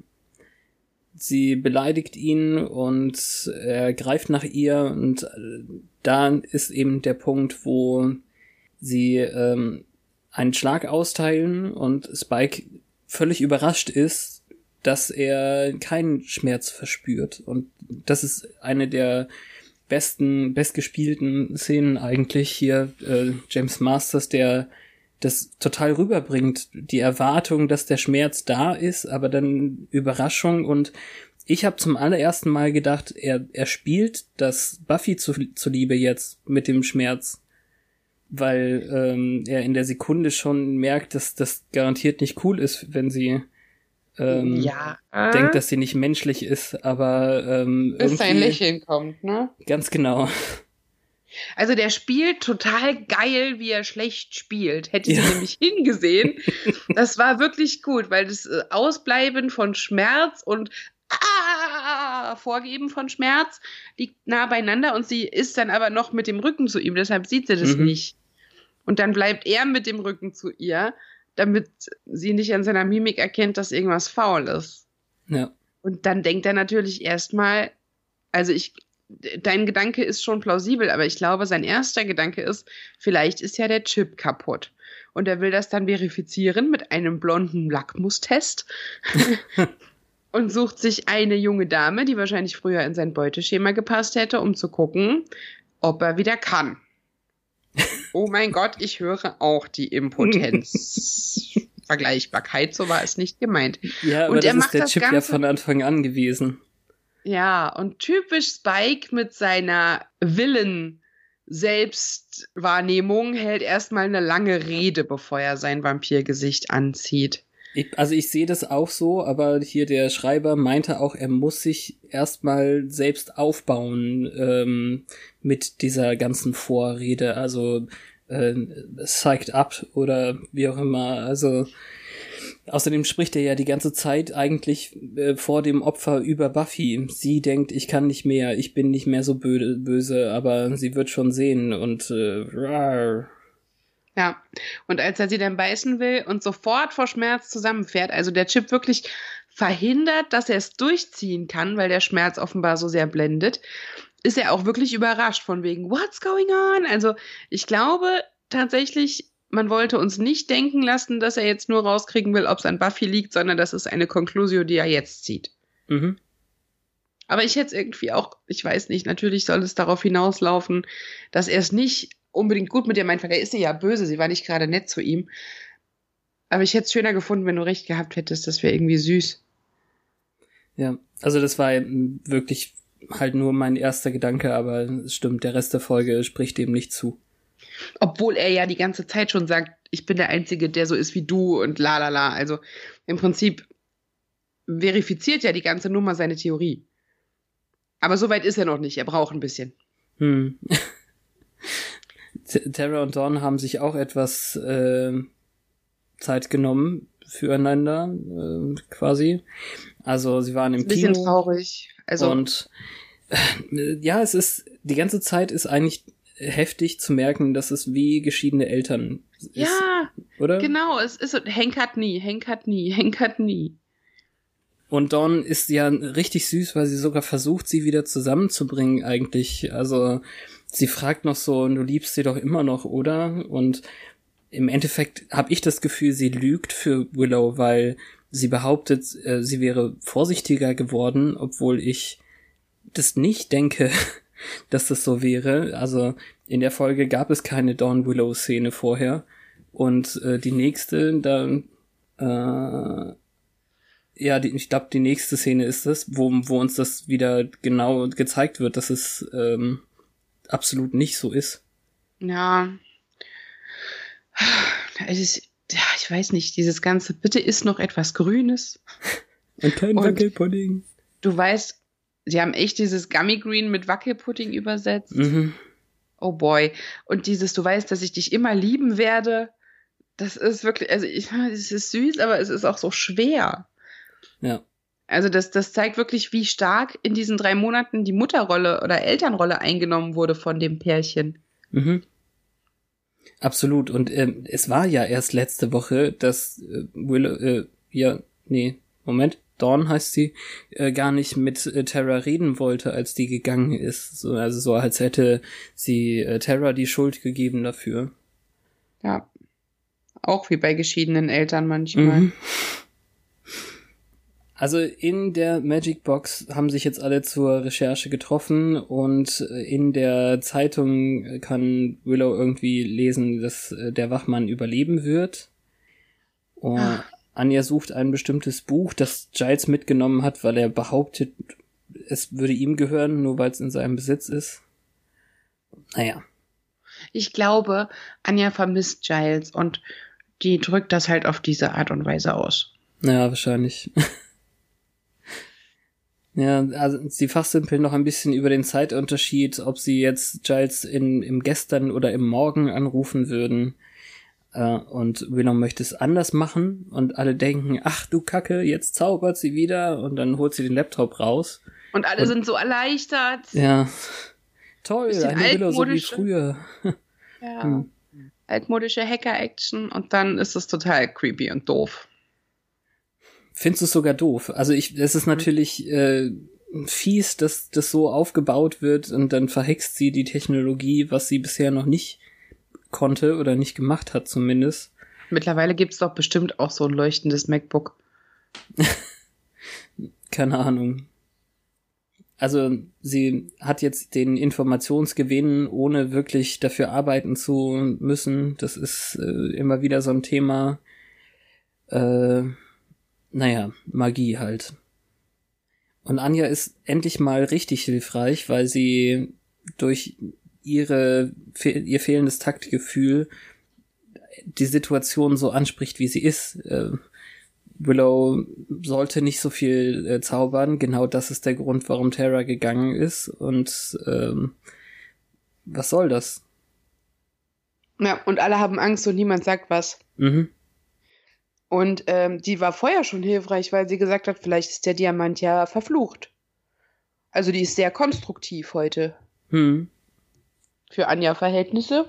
Sie beleidigt ihn und er greift nach ihr und äh, da ist eben der Punkt, wo sie ähm, einen Schlag austeilen und Spike völlig überrascht ist, dass er keinen Schmerz verspürt. Und das ist eine der besten, bestgespielten Szenen eigentlich hier. Äh, James Masters, der das total rüberbringt. Die Erwartung, dass der Schmerz da ist, aber dann Überraschung und ich habe zum allerersten Mal gedacht, er, er spielt das Buffy zu, zuliebe jetzt mit dem Schmerz, weil ähm, er in der Sekunde schon merkt, dass das garantiert nicht cool ist, wenn sie ähm, ja. denkt, dass sie nicht menschlich ist, aber ähm, bis sein Lächeln kommt, ne? Ganz genau. Also der spielt total geil, wie er schlecht spielt. Hätte ja. sie nämlich hingesehen. Das war wirklich gut, weil das äh, Ausbleiben von Schmerz und ah, Vorgeben von Schmerz liegt nah beieinander und sie ist dann aber noch mit dem Rücken zu ihm, deshalb sieht sie das mhm. nicht. Und dann bleibt er mit dem Rücken zu ihr, damit sie nicht an seiner Mimik erkennt, dass irgendwas faul ist. Ja. Und dann denkt er natürlich erstmal, also ich, dein Gedanke ist schon plausibel, aber ich glaube, sein erster Gedanke ist, vielleicht ist ja der Chip kaputt. Und er will das dann verifizieren mit einem blonden Lackmustest. und sucht sich eine junge Dame, die wahrscheinlich früher in sein Beuteschema gepasst hätte, um zu gucken, ob er wieder kann. Oh mein Gott, ich höre auch die Impotenz. Vergleichbarkeit, so war es nicht gemeint. Ja, aber und das ist der Chip Ganze, ja von Anfang an gewesen. Ja, und typisch Spike mit seiner Willen Selbstwahrnehmung hält erstmal eine lange Rede, bevor er sein Vampirgesicht anzieht. Ich, also ich sehe das auch so, aber hier der Schreiber meinte auch, er muss sich erstmal selbst aufbauen ähm, mit dieser ganzen Vorrede, also äh, psyched up oder wie auch immer. Also außerdem spricht er ja die ganze Zeit eigentlich äh, vor dem Opfer über Buffy. Sie denkt, ich kann nicht mehr, ich bin nicht mehr so böse, aber sie wird schon sehen und äh, rar. Ja, und als er sie dann beißen will und sofort vor Schmerz zusammenfährt, also der Chip wirklich verhindert, dass er es durchziehen kann, weil der Schmerz offenbar so sehr blendet, ist er auch wirklich überrascht von wegen, what's going on? Also ich glaube tatsächlich, man wollte uns nicht denken lassen, dass er jetzt nur rauskriegen will, ob es an Buffy liegt, sondern das ist eine Konklusio, die er jetzt zieht. Mhm. Aber ich hätte es irgendwie auch, ich weiß nicht, natürlich soll es darauf hinauslaufen, dass er es nicht unbedingt gut mit ihr meint, weil er ist ja böse, sie war nicht gerade nett zu ihm. Aber ich hätte es schöner gefunden, wenn du recht gehabt hättest, das wäre irgendwie süß. Ja, also das war wirklich halt nur mein erster Gedanke, aber es stimmt, der Rest der Folge spricht dem nicht zu. Obwohl er ja die ganze Zeit schon sagt, ich bin der Einzige, der so ist wie du und la la la. Also im Prinzip verifiziert ja die ganze Nummer seine Theorie. Aber so weit ist er noch nicht, er braucht ein bisschen. Hm. Terra und Dawn haben sich auch etwas äh, Zeit genommen füreinander, äh, quasi. Also sie waren im ein bisschen Kino. traurig. Also und äh, ja, es ist die ganze Zeit ist eigentlich heftig zu merken, dass es wie geschiedene Eltern ist. Ja, oder? Genau, es ist Henk hat nie, Henk hat nie, Henk hat nie. Und Dawn ist ja richtig süß, weil sie sogar versucht, sie wieder zusammenzubringen eigentlich. Also sie fragt noch so, du liebst sie doch immer noch, oder? Und im Endeffekt habe ich das Gefühl, sie lügt für Willow, weil sie behauptet, äh, sie wäre vorsichtiger geworden, obwohl ich das nicht denke, dass das so wäre. Also in der Folge gab es keine Dawn Willow Szene vorher und äh, die nächste, da äh, ja, die, ich glaube, die nächste Szene ist es, wo, wo uns das wieder genau gezeigt wird, dass es ähm, absolut nicht so ist. Ja. Es ist, ja, ich weiß nicht, dieses ganze, bitte ist noch etwas Grünes. Und kein Wackelpudding. Du weißt, sie haben echt dieses Gummy Green mit Wackelpudding übersetzt. Mhm. Oh boy. Und dieses, du weißt, dass ich dich immer lieben werde. Das ist wirklich, also ich, es ist süß, aber es ist auch so schwer. Ja. Also das, das zeigt wirklich, wie stark in diesen drei Monaten die Mutterrolle oder Elternrolle eingenommen wurde von dem Pärchen. Mhm. Absolut. Und ähm, es war ja erst letzte Woche, dass äh, Willow, äh, ja, nee, Moment, Dawn heißt sie, äh, gar nicht mit äh, Terra reden wollte, als die gegangen ist. So, also so, als hätte sie äh, Terra die Schuld gegeben dafür. Ja. Auch wie bei geschiedenen Eltern manchmal. Mhm. Also in der Magic Box haben sich jetzt alle zur Recherche getroffen und in der Zeitung kann Willow irgendwie lesen, dass äh, der Wachmann überleben wird. Und ah. Anja sucht ein bestimmtes Buch, das Giles mitgenommen hat, weil er behauptet, es würde ihm gehören, nur weil es in seinem Besitz ist. Naja. Ich glaube, Anja vermisst Giles und die drückt das halt auf diese Art und Weise aus. Ja, wahrscheinlich. Ja, also sie fachsimpeln noch ein bisschen über den Zeitunterschied, ob sie jetzt Giles in, im Gestern oder im Morgen anrufen würden. Äh, und Willow möchte es anders machen und alle denken, ach du Kacke, jetzt zaubert sie wieder und dann holt sie den Laptop raus. Und alle und, sind so erleichtert. Ja. Toll, eine Willow so wie früher. Ja. Hm. Altmodische Hacker-Action und dann ist es total creepy und doof. Findest du es sogar doof? Also ich, es ist mhm. natürlich äh, fies, dass das so aufgebaut wird und dann verhext sie die Technologie, was sie bisher noch nicht konnte oder nicht gemacht hat zumindest. Mittlerweile gibt's doch bestimmt auch so ein leuchtendes MacBook. Keine Ahnung. Also sie hat jetzt den Informationsgewinn, ohne wirklich dafür arbeiten zu müssen. Das ist äh, immer wieder so ein Thema. Äh, naja, Magie halt. Und Anja ist endlich mal richtig hilfreich, weil sie durch ihre, ihr fehlendes Taktgefühl die Situation so anspricht, wie sie ist. Äh, Willow sollte nicht so viel äh, zaubern. Genau das ist der Grund, warum Terra gegangen ist. Und ähm, was soll das? Ja, und alle haben Angst und niemand sagt was. Mhm. Und ähm, die war vorher schon hilfreich, weil sie gesagt hat, vielleicht ist der Diamant ja verflucht. Also die ist sehr konstruktiv heute. Hm. Für Anja-Verhältnisse.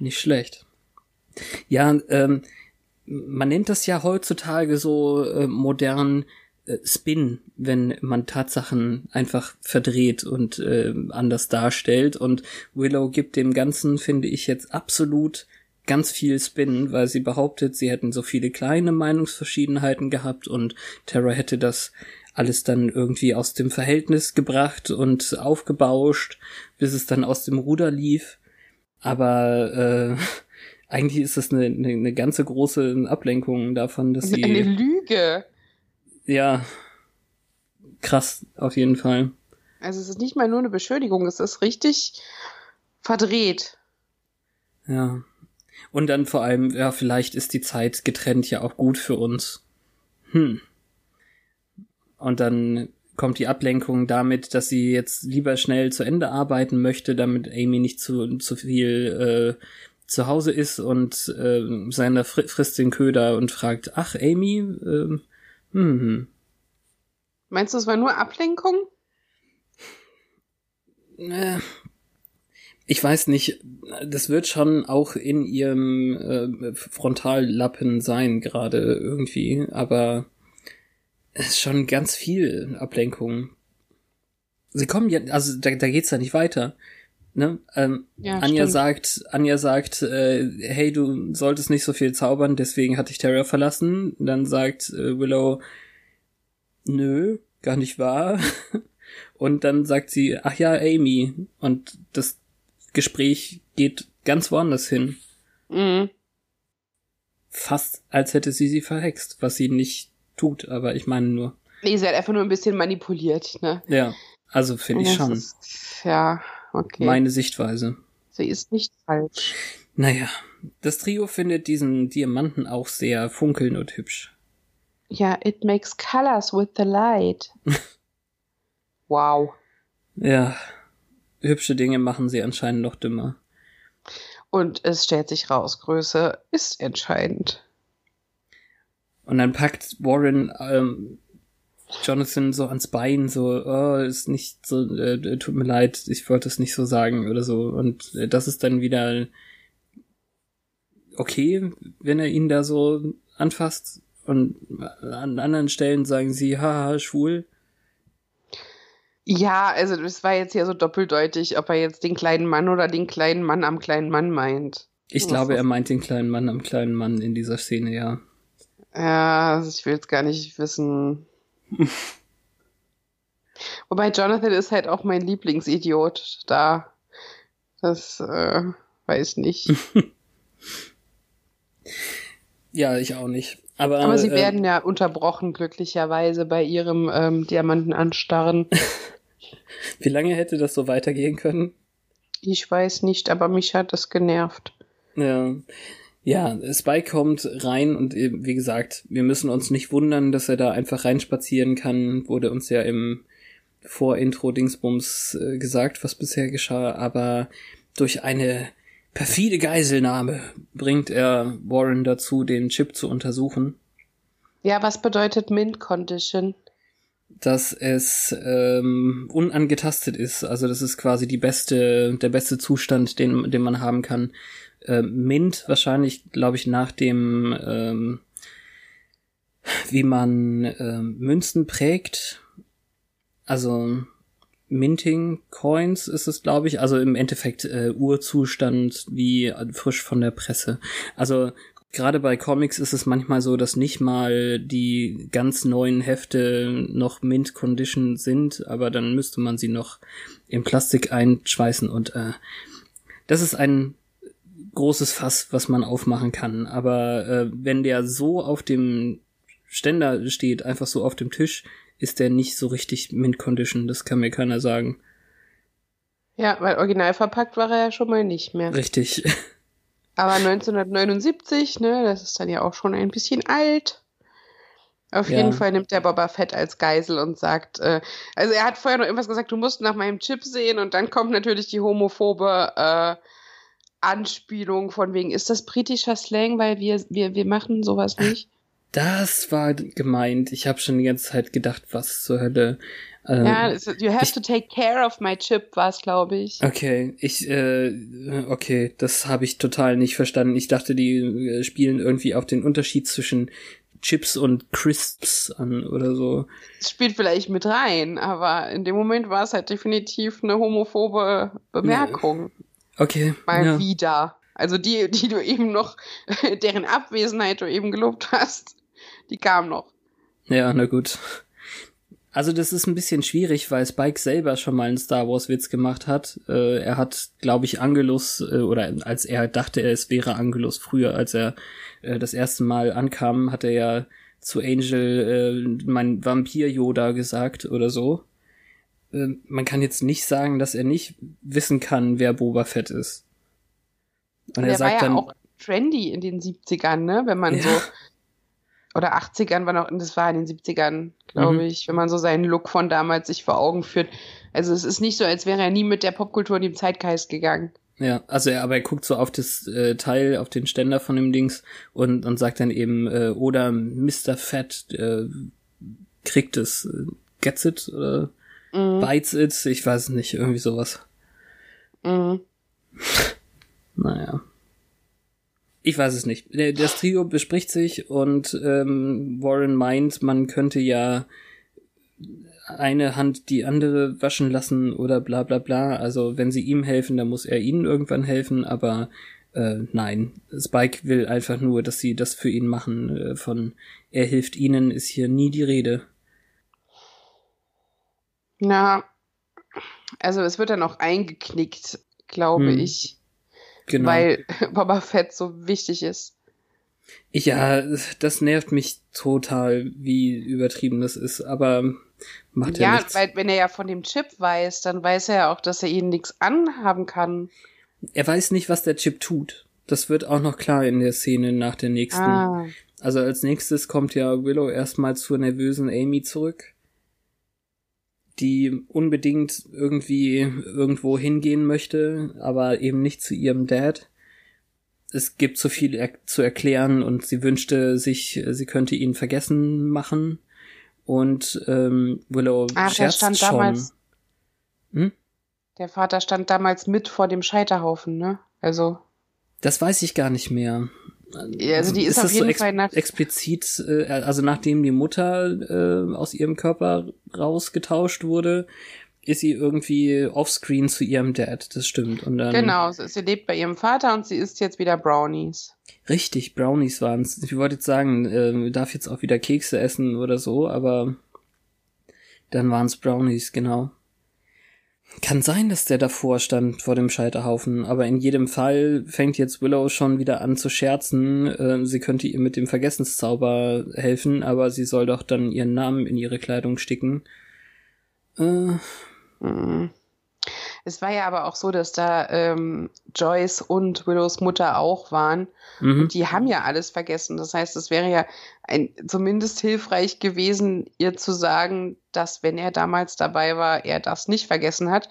Nicht schlecht. Ja, ähm, man nennt das ja heutzutage so äh, modern äh, Spin, wenn man Tatsachen einfach verdreht und äh, anders darstellt. Und Willow gibt dem Ganzen, finde ich, jetzt absolut ganz viel Spin, weil sie behauptet, sie hätten so viele kleine Meinungsverschiedenheiten gehabt und Terra hätte das alles dann irgendwie aus dem Verhältnis gebracht und aufgebauscht, bis es dann aus dem Ruder lief. Aber äh, eigentlich ist das eine, eine, eine ganze große Ablenkung davon, dass sie. Eine Lüge. Ja. Krass, auf jeden Fall. Also es ist nicht mal nur eine Beschuldigung, es ist richtig verdreht. Ja. Und dann vor allem, ja, vielleicht ist die Zeit getrennt ja auch gut für uns. Hm. Und dann kommt die Ablenkung damit, dass sie jetzt lieber schnell zu Ende arbeiten möchte, damit Amy nicht zu, zu viel äh, zu Hause ist und äh, seiner fr frisst den Köder und fragt, ach Amy, äh, hm. Meinst du, es war nur Ablenkung? Äh, ich weiß nicht, das wird schon auch in ihrem äh, Frontallappen sein gerade irgendwie, aber ist schon ganz viel Ablenkung. Sie kommen ja, also da, da geht's ja nicht weiter. Ne? Ähm, ja, Anja stimmt. sagt, Anja sagt, äh, hey, du solltest nicht so viel zaubern, deswegen hatte ich Terra verlassen. Dann sagt äh, Willow, nö, gar nicht wahr. Und dann sagt sie, ach ja, Amy. Und das Gespräch geht ganz woanders hin. Mhm. Fast als hätte sie sie verhext, was sie nicht tut, aber ich meine nur. Nee, sie hat einfach nur ein bisschen manipuliert, ne? Ja, also finde ich schon. Ist, ja, Okay. Meine Sichtweise. Sie ist nicht falsch. Naja, das Trio findet diesen Diamanten auch sehr funkeln und hübsch. Ja, it makes colors with the light. wow. Ja, hübsche Dinge machen sie anscheinend noch dümmer. Und es stellt sich raus, Größe ist entscheidend. Und dann packt Warren ähm, Jonathan so ans Bein, so, oh, ist nicht so, äh, tut mir leid, ich wollte es nicht so sagen oder so. Und äh, das ist dann wieder okay, wenn er ihn da so anfasst. Und an anderen Stellen sagen sie, haha, schwul. Ja, also das war jetzt ja so doppeldeutig, ob er jetzt den kleinen Mann oder den kleinen Mann am kleinen Mann meint. Ich glaube, er meint den kleinen Mann am kleinen Mann in dieser Szene, ja. Ja, also ich will jetzt gar nicht wissen, Wobei Jonathan ist halt auch mein Lieblingsidiot da. Das äh, weiß nicht. ja, ich auch nicht. Aber, Aber sie äh, werden ja unterbrochen, glücklicherweise, bei ihrem ähm, Diamanten anstarren. Wie lange hätte das so weitergehen können? Ich weiß nicht, aber mich hat das genervt. Ja. Ja, Spike kommt rein und wie gesagt, wir müssen uns nicht wundern, dass er da einfach reinspazieren kann. Wurde uns ja im Vorintro-Dingsbums äh, gesagt, was bisher geschah, aber durch eine perfide Geiselnahme bringt er Warren dazu, den Chip zu untersuchen. Ja, was bedeutet Mint Condition? Dass es ähm, unangetastet ist. Also das ist quasi die beste, der beste Zustand, den, den man haben kann äh, Mint wahrscheinlich, glaube ich, nach dem, ähm, wie man äh, Münzen prägt. Also Minting Coins ist es, glaube ich. Also im Endeffekt äh, Urzustand wie frisch von der Presse. Also gerade bei Comics ist es manchmal so, dass nicht mal die ganz neuen Hefte noch Mint Condition sind, aber dann müsste man sie noch in Plastik einschweißen und äh, das ist ein großes Fass, was man aufmachen kann. Aber äh, wenn der so auf dem Ständer steht, einfach so auf dem Tisch, ist der nicht so richtig Mint Condition. Das kann mir keiner sagen. Ja, weil original verpackt war er ja schon mal nicht mehr. Richtig. Aber 1979, ne, das ist dann ja auch schon ein bisschen alt. Auf ja. jeden Fall nimmt der Boba Fett als Geisel und sagt, äh, also er hat vorher noch irgendwas gesagt, du musst nach meinem Chip sehen und dann kommt natürlich die homophobe äh, Anspielung von wegen, ist das britischer Slang, weil wir, wir, wir machen sowas nicht? Das war gemeint. Ich habe schon die ganze Zeit gedacht, was zur Hölle. Ähm, ja, you have ich, to take care of my chip, war es, glaube ich. Okay, ich, äh, okay, das habe ich total nicht verstanden. Ich dachte, die äh, spielen irgendwie auf den Unterschied zwischen Chips und Crisps an oder so. Das spielt vielleicht mit rein, aber in dem Moment war es halt definitiv eine homophobe Bemerkung. Okay. Mal ja. wieder. Also die, die du eben noch, deren Abwesenheit du eben gelobt hast, die kam noch. Ja, na gut. Also das ist ein bisschen schwierig, weil Spike selber schon mal einen Star Wars Witz gemacht hat. Äh, er hat, glaube ich, Angelus äh, oder als er dachte, es wäre Angelus früher, als er äh, das erste Mal ankam, hat er ja zu Angel äh, mein Vampir Yoda gesagt oder so. Äh, man kann jetzt nicht sagen, dass er nicht wissen kann, wer Boba Fett ist. Und, Und er sagt war ja dann auch trendy in den 70ern, ne, wenn man ja. so oder 80ern war noch, das war in den 70ern, glaube mhm. ich, wenn man so seinen Look von damals sich vor Augen führt. Also es ist nicht so, als wäre er nie mit der Popkultur in den Zeitgeist gegangen. Ja, also er, aber er guckt so auf das äh, Teil, auf den Ständer von dem Dings und, und sagt dann eben, äh, oder Mr. Fat äh, kriegt es, äh, gets it oder mhm. bites it, ich weiß nicht, irgendwie sowas. Mhm. naja. Ich weiß es nicht. Das Trio bespricht sich und ähm, Warren meint, man könnte ja eine Hand die andere waschen lassen oder bla bla bla. Also wenn sie ihm helfen, dann muss er ihnen irgendwann helfen, aber äh, nein. Spike will einfach nur, dass sie das für ihn machen. Äh, von er hilft ihnen ist hier nie die Rede. Na, also es wird dann auch eingeknickt, glaube hm. ich. Genau. Weil Boba Fett so wichtig ist. Ja, das nervt mich total, wie übertrieben das ist, aber macht ja, ja nichts. Ja, weil wenn er ja von dem Chip weiß, dann weiß er ja auch, dass er ihnen nichts anhaben kann. Er weiß nicht, was der Chip tut. Das wird auch noch klar in der Szene nach der nächsten. Ah. Also als nächstes kommt ja Willow erstmal zur nervösen Amy zurück die unbedingt irgendwie irgendwo hingehen möchte, aber eben nicht zu ihrem Dad. Es gibt so viel er zu erklären und sie wünschte sich, sie könnte ihn vergessen machen. Und ähm, Willow Ach, scherzt stand schon. Damals, hm? Der Vater stand damals mit vor dem Scheiterhaufen, ne? Also. Das weiß ich gar nicht mehr. Ja, also die ist, ist auf jeden so Fall nach explizit, äh, also nachdem die Mutter äh, aus ihrem Körper rausgetauscht wurde, ist sie irgendwie offscreen zu ihrem Dad, das stimmt. Und dann, genau, sie lebt bei ihrem Vater und sie isst jetzt wieder Brownies. Richtig, Brownies waren's. Ich wollte jetzt sagen, äh, darf jetzt auch wieder Kekse essen oder so, aber dann waren's Brownies, genau. Kann sein, dass der davor stand vor dem Scheiterhaufen, aber in jedem Fall fängt jetzt Willow schon wieder an zu scherzen. Äh, sie könnte ihr mit dem Vergessenszauber helfen, aber sie soll doch dann ihren Namen in ihre Kleidung sticken. Äh. Mhm. Es war ja aber auch so, dass da ähm, Joyce und Willows Mutter auch waren. Mhm. Und die haben ja alles vergessen. Das heißt, es wäre ja ein, zumindest hilfreich gewesen, ihr zu sagen, dass, wenn er damals dabei war, er das nicht vergessen hat.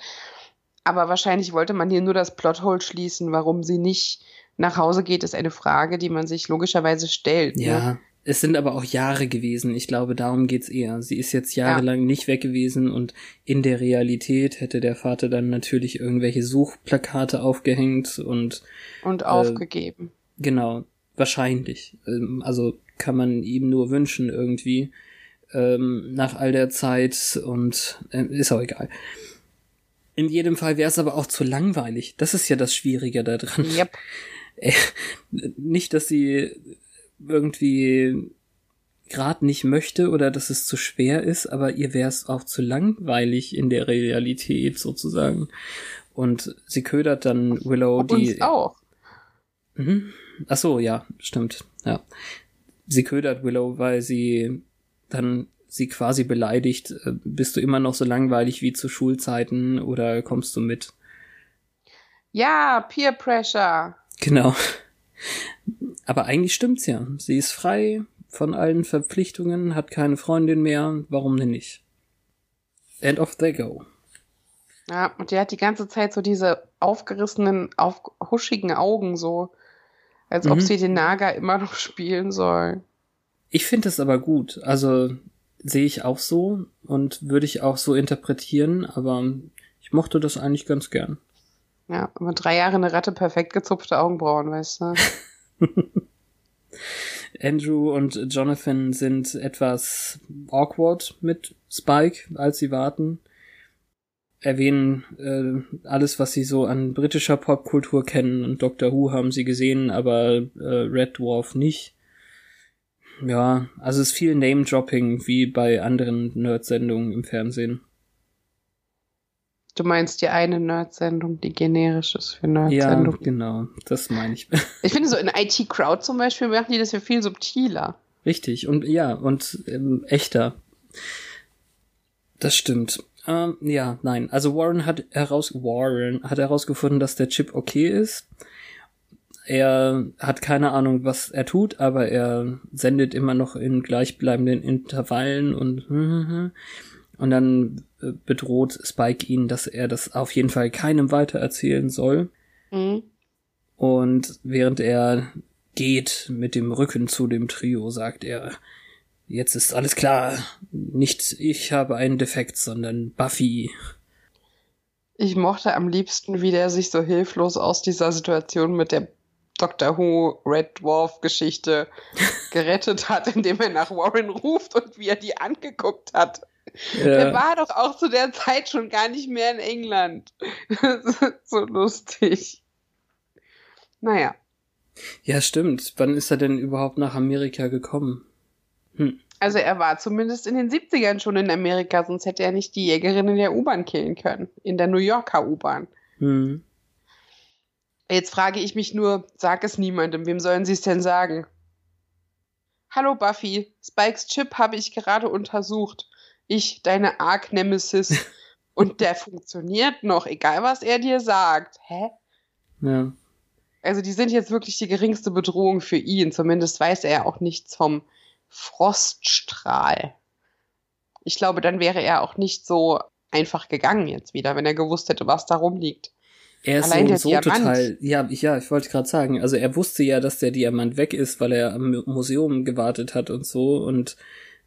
Aber wahrscheinlich wollte man hier nur das Plothole schließen, warum sie nicht nach Hause geht, ist eine Frage, die man sich logischerweise stellt. Ne? Ja, ne? Es sind aber auch Jahre gewesen. Ich glaube, darum geht's eher. Sie ist jetzt jahrelang ja. nicht weg gewesen und in der Realität hätte der Vater dann natürlich irgendwelche Suchplakate aufgehängt und und äh, aufgegeben. Genau, wahrscheinlich. Ähm, also kann man ihm nur wünschen irgendwie ähm, nach all der Zeit und äh, ist auch egal. In jedem Fall wäre es aber auch zu langweilig. Das ist ja das Schwierige daran. Yep. nicht, dass sie irgendwie gerade nicht möchte oder dass es zu schwer ist, aber ihr wäre es auch zu langweilig in der Realität sozusagen. Und sie ködert dann Willow, Ob die. Uns auch. Mhm. Ach so, ja, stimmt. Ja. Sie ködert Willow, weil sie dann sie quasi beleidigt. Äh, bist du immer noch so langweilig wie zu Schulzeiten oder kommst du mit? Ja, Peer Pressure. Genau. Aber eigentlich stimmt's ja. Sie ist frei, von allen Verpflichtungen, hat keine Freundin mehr, warum denn nicht? And off they go. Ja, und der hat die ganze Zeit so diese aufgerissenen, auf, huschigen Augen, so als ob mhm. sie den Naga immer noch spielen soll. Ich finde es aber gut. Also sehe ich auch so und würde ich auch so interpretieren, aber ich mochte das eigentlich ganz gern. Ja, aber drei Jahre eine Ratte perfekt gezupfte Augenbrauen, weißt du. Andrew und Jonathan sind etwas awkward mit Spike, als sie warten. Erwähnen äh, alles, was sie so an britischer Popkultur kennen und Doctor Who haben sie gesehen, aber äh, Red Dwarf nicht. Ja, also es ist viel Name-Dropping wie bei anderen Nerd-Sendungen im Fernsehen. Du meinst die eine Nerd-Sendung, die generisch ist für Nerd-Sendung. Ja, genau, das meine ich. ich finde so in IT Crowd zum Beispiel machen die das ja viel subtiler. Richtig, und ja, und ähm, echter. Das stimmt. Ähm, ja, nein. Also Warren hat heraus Warren hat herausgefunden, dass der Chip okay ist. Er hat keine Ahnung, was er tut, aber er sendet immer noch in gleichbleibenden Intervallen und und dann bedroht Spike ihn, dass er das auf jeden Fall keinem weiter erzählen soll. Mhm. Und während er geht mit dem Rücken zu dem Trio, sagt er, jetzt ist alles klar. Nicht ich habe einen Defekt, sondern Buffy. Ich mochte am liebsten, wie der sich so hilflos aus dieser Situation mit der Doctor Who Red Dwarf Geschichte gerettet hat, indem er nach Warren ruft und wie er die angeguckt hat. Ja. Der war doch auch zu der Zeit schon gar nicht mehr in England. so lustig. Naja. Ja, stimmt. Wann ist er denn überhaupt nach Amerika gekommen? Hm. Also er war zumindest in den 70ern schon in Amerika, sonst hätte er nicht die Jägerin in der U-Bahn killen können. In der New Yorker U-Bahn. Hm. Jetzt frage ich mich nur, sag es niemandem, wem sollen sie es denn sagen? Hallo Buffy, Spikes Chip habe ich gerade untersucht ich, deine Arc-Nemesis. und der funktioniert noch, egal was er dir sagt. Hä? Ja. Also die sind jetzt wirklich die geringste Bedrohung für ihn. Zumindest weiß er auch nichts vom Froststrahl. Ich glaube, dann wäre er auch nicht so einfach gegangen jetzt wieder, wenn er gewusst hätte, was da rumliegt. Er ist Allein so, so total, ja, ich, ja, ich wollte gerade sagen, also er wusste ja, dass der Diamant weg ist, weil er am Museum gewartet hat und so und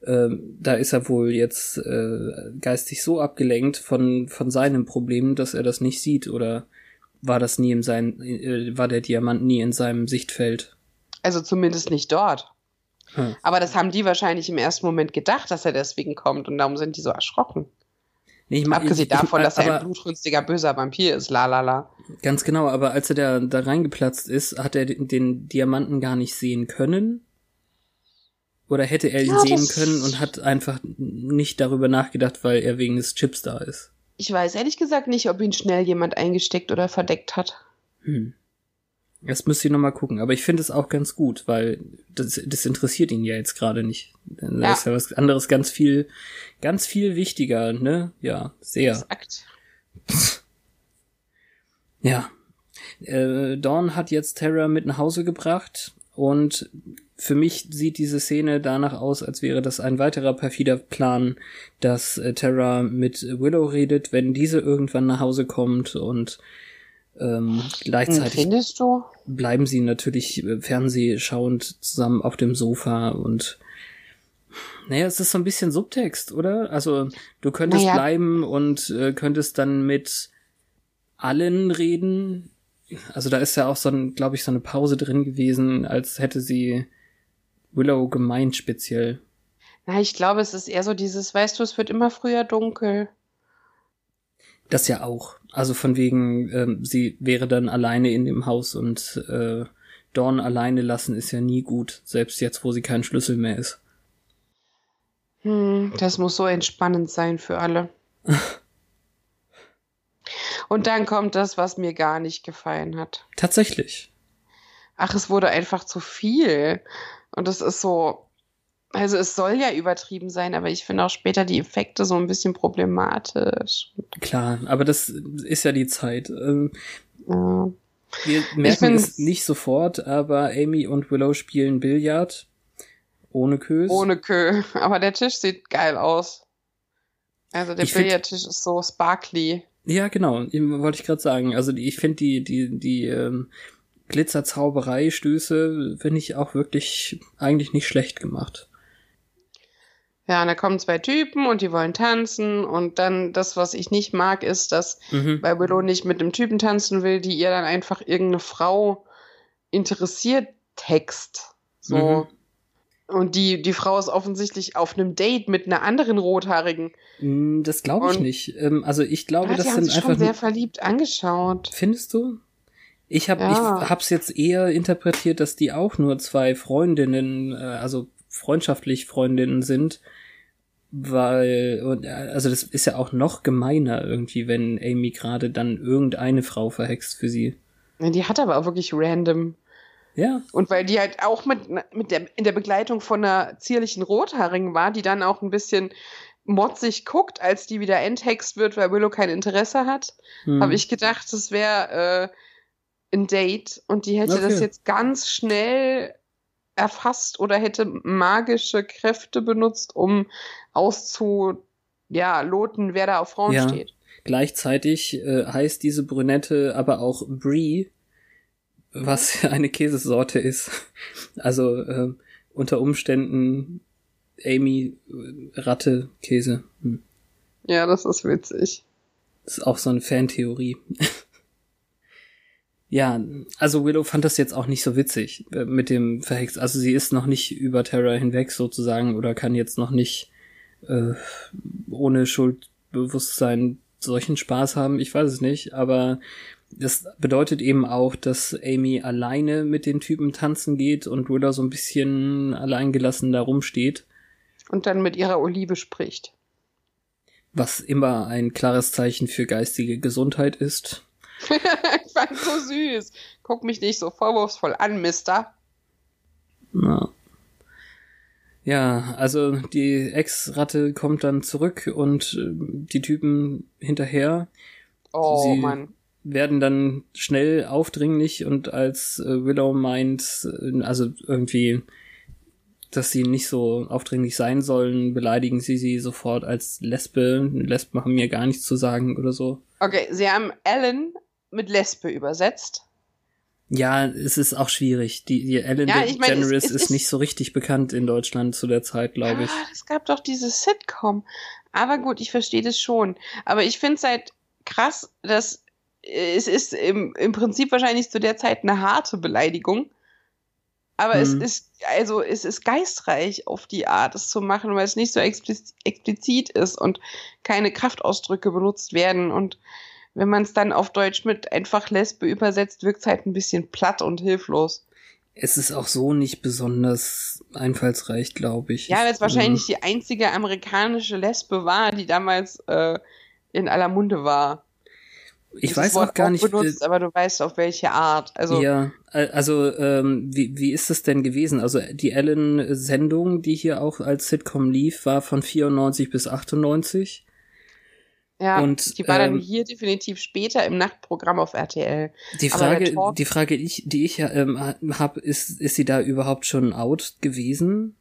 ähm, da ist er wohl jetzt äh, geistig so abgelenkt von, von seinem Problem, dass er das nicht sieht oder war das nie in sein, äh, war der Diamant nie in seinem Sichtfeld? Also zumindest nicht dort. Hm. Aber das haben die wahrscheinlich im ersten Moment gedacht, dass er deswegen kommt und darum sind die so erschrocken. Nee, ich mein, Abgesehen ich, davon, dass er ein blutrünstiger böser Vampir ist, la la la. Ganz genau, aber als er da, da reingeplatzt ist, hat er den, den Diamanten gar nicht sehen können oder hätte er ihn ja, sehen können und hat einfach nicht darüber nachgedacht, weil er wegen des Chips da ist? Ich weiß ehrlich gesagt nicht, ob ihn schnell jemand eingesteckt oder verdeckt hat. Hm. Das müsste ich nochmal gucken. Aber ich finde es auch ganz gut, weil das, das interessiert ihn ja jetzt gerade nicht. Da ja. ist ja was anderes ganz viel, ganz viel wichtiger, ne? Ja, sehr. Exakt. ja. Äh, Dawn hat jetzt Terra mit nach Hause gebracht und für mich sieht diese Szene danach aus, als wäre das ein weiterer perfider Plan, dass äh, Terra mit Willow redet, wenn diese irgendwann nach Hause kommt und ähm, gleichzeitig Findest du? bleiben sie natürlich äh, fernsehschauend zusammen auf dem Sofa und naja, es ist so ein bisschen Subtext, oder? Also du könntest naja. bleiben und äh, könntest dann mit allen reden. Also da ist ja auch so ein, glaube ich, so eine Pause drin gewesen, als hätte sie Willow gemeint speziell? Na, ich glaube, es ist eher so dieses, weißt du, es wird immer früher dunkel. Das ja auch. Also von wegen, ähm, sie wäre dann alleine in dem Haus und äh, Dawn alleine lassen ist ja nie gut, selbst jetzt, wo sie kein Schlüssel mehr ist. Hm, das muss so entspannend sein für alle. und dann kommt das, was mir gar nicht gefallen hat. Tatsächlich. Ach, es wurde einfach zu viel. Und das ist so, also es soll ja übertrieben sein, aber ich finde auch später die Effekte so ein bisschen problematisch. Klar, aber das ist ja die Zeit. Ähm, ja. Wir merken es nicht sofort, aber Amy und Willow spielen Billard. Ohne Kös? Ohne Kö. Aber der Tisch sieht geil aus. Also der Billardtisch ist so sparkly. Ja, genau, wollte ich gerade sagen. Also ich finde die, die, die ähm, Glitzerzauberei-Stöße finde ich auch wirklich eigentlich nicht schlecht gemacht. Ja, und da kommen zwei Typen und die wollen tanzen und dann das, was ich nicht mag, ist, dass mhm. weil Willow nicht mit einem Typen tanzen will, die ihr dann einfach irgendeine Frau interessiert text. So. Mhm. Und die, die Frau ist offensichtlich auf einem Date mit einer anderen Rothaarigen. Mm, das glaube ich und, nicht. Ähm, also ich glaube, ja, das sind einfach. schon sehr verliebt angeschaut. Findest du? Ich habe ja. ich hab's jetzt eher interpretiert, dass die auch nur zwei Freundinnen, äh, also freundschaftlich Freundinnen sind, weil äh, also das ist ja auch noch gemeiner irgendwie, wenn Amy gerade dann irgendeine Frau verhext für sie. Die hat aber auch wirklich random ja. Und weil die halt auch mit, mit der, in der Begleitung von einer zierlichen Rothaarigen war, die dann auch ein bisschen motzig guckt, als die wieder enthext wird, weil Willow kein Interesse hat, hm. habe ich gedacht, das wäre äh, ein Date und die hätte okay. das jetzt ganz schnell erfasst oder hätte magische Kräfte benutzt, um auszuloten, ja, wer da auf Frauen ja. steht. Gleichzeitig äh, heißt diese Brünette aber auch Brie, was eine Käsesorte ist. Also äh, unter Umständen Amy äh, Ratte Käse. Hm. Ja, das ist witzig. Das ist auch so eine Fantheorie. ja, also Willow fand das jetzt auch nicht so witzig äh, mit dem Verhext. Also sie ist noch nicht über Terra hinweg sozusagen oder kann jetzt noch nicht äh, ohne Schuldbewusstsein solchen Spaß haben. Ich weiß es nicht, aber das bedeutet eben auch, dass Amy alleine mit den Typen tanzen geht und Willow so ein bisschen alleingelassen da rumsteht. Und dann mit ihrer Olive spricht. Was immer ein klares Zeichen für geistige Gesundheit ist. ich fand so süß. Guck mich nicht so vorwurfsvoll an, Mister. Na. Ja, also die Ex-Ratte kommt dann zurück und äh, die Typen hinterher. Oh Sie Mann werden dann schnell aufdringlich und als äh, Willow meint, äh, also irgendwie, dass sie nicht so aufdringlich sein sollen, beleidigen sie sie sofort als Lesbe. Lesben haben mir gar nichts zu sagen oder so. Okay, sie haben Ellen mit Lesbe übersetzt. Ja, es ist auch schwierig. Die, die Ellen ja, ich mein, DeGeneres es, es, ist nicht so richtig bekannt in Deutschland zu der Zeit, glaube ich. Ah, es gab doch diese Sitcom. Aber gut, ich verstehe das schon. Aber ich finde es halt krass, dass es ist im, im Prinzip wahrscheinlich zu der Zeit eine harte Beleidigung. Aber hm. es mhm. ist, also es ist geistreich auf die Art, es zu machen, weil es nicht so expliz explizit ist und keine Kraftausdrücke benutzt werden. Und wenn man es dann auf Deutsch mit einfach Lesbe übersetzt, wirkt es halt ein bisschen platt und hilflos. Es ist auch so nicht besonders einfallsreich, glaube ich. Ja, weil es wahrscheinlich die einzige amerikanische Lesbe war, die damals äh, in aller Munde war ich weiß Wort auch gar nicht. Benutzt, aber du weißt auf welche Art. Also ja, also ähm, wie wie ist es denn gewesen? Also die Ellen-Sendung, die hier auch als Sitcom lief, war von 94 bis 98. Ja, und, die war ähm, dann hier definitiv später im Nachtprogramm auf RTL. Die Frage, die Frage, ich, die ich ähm, habe, ist, ist sie da überhaupt schon out gewesen,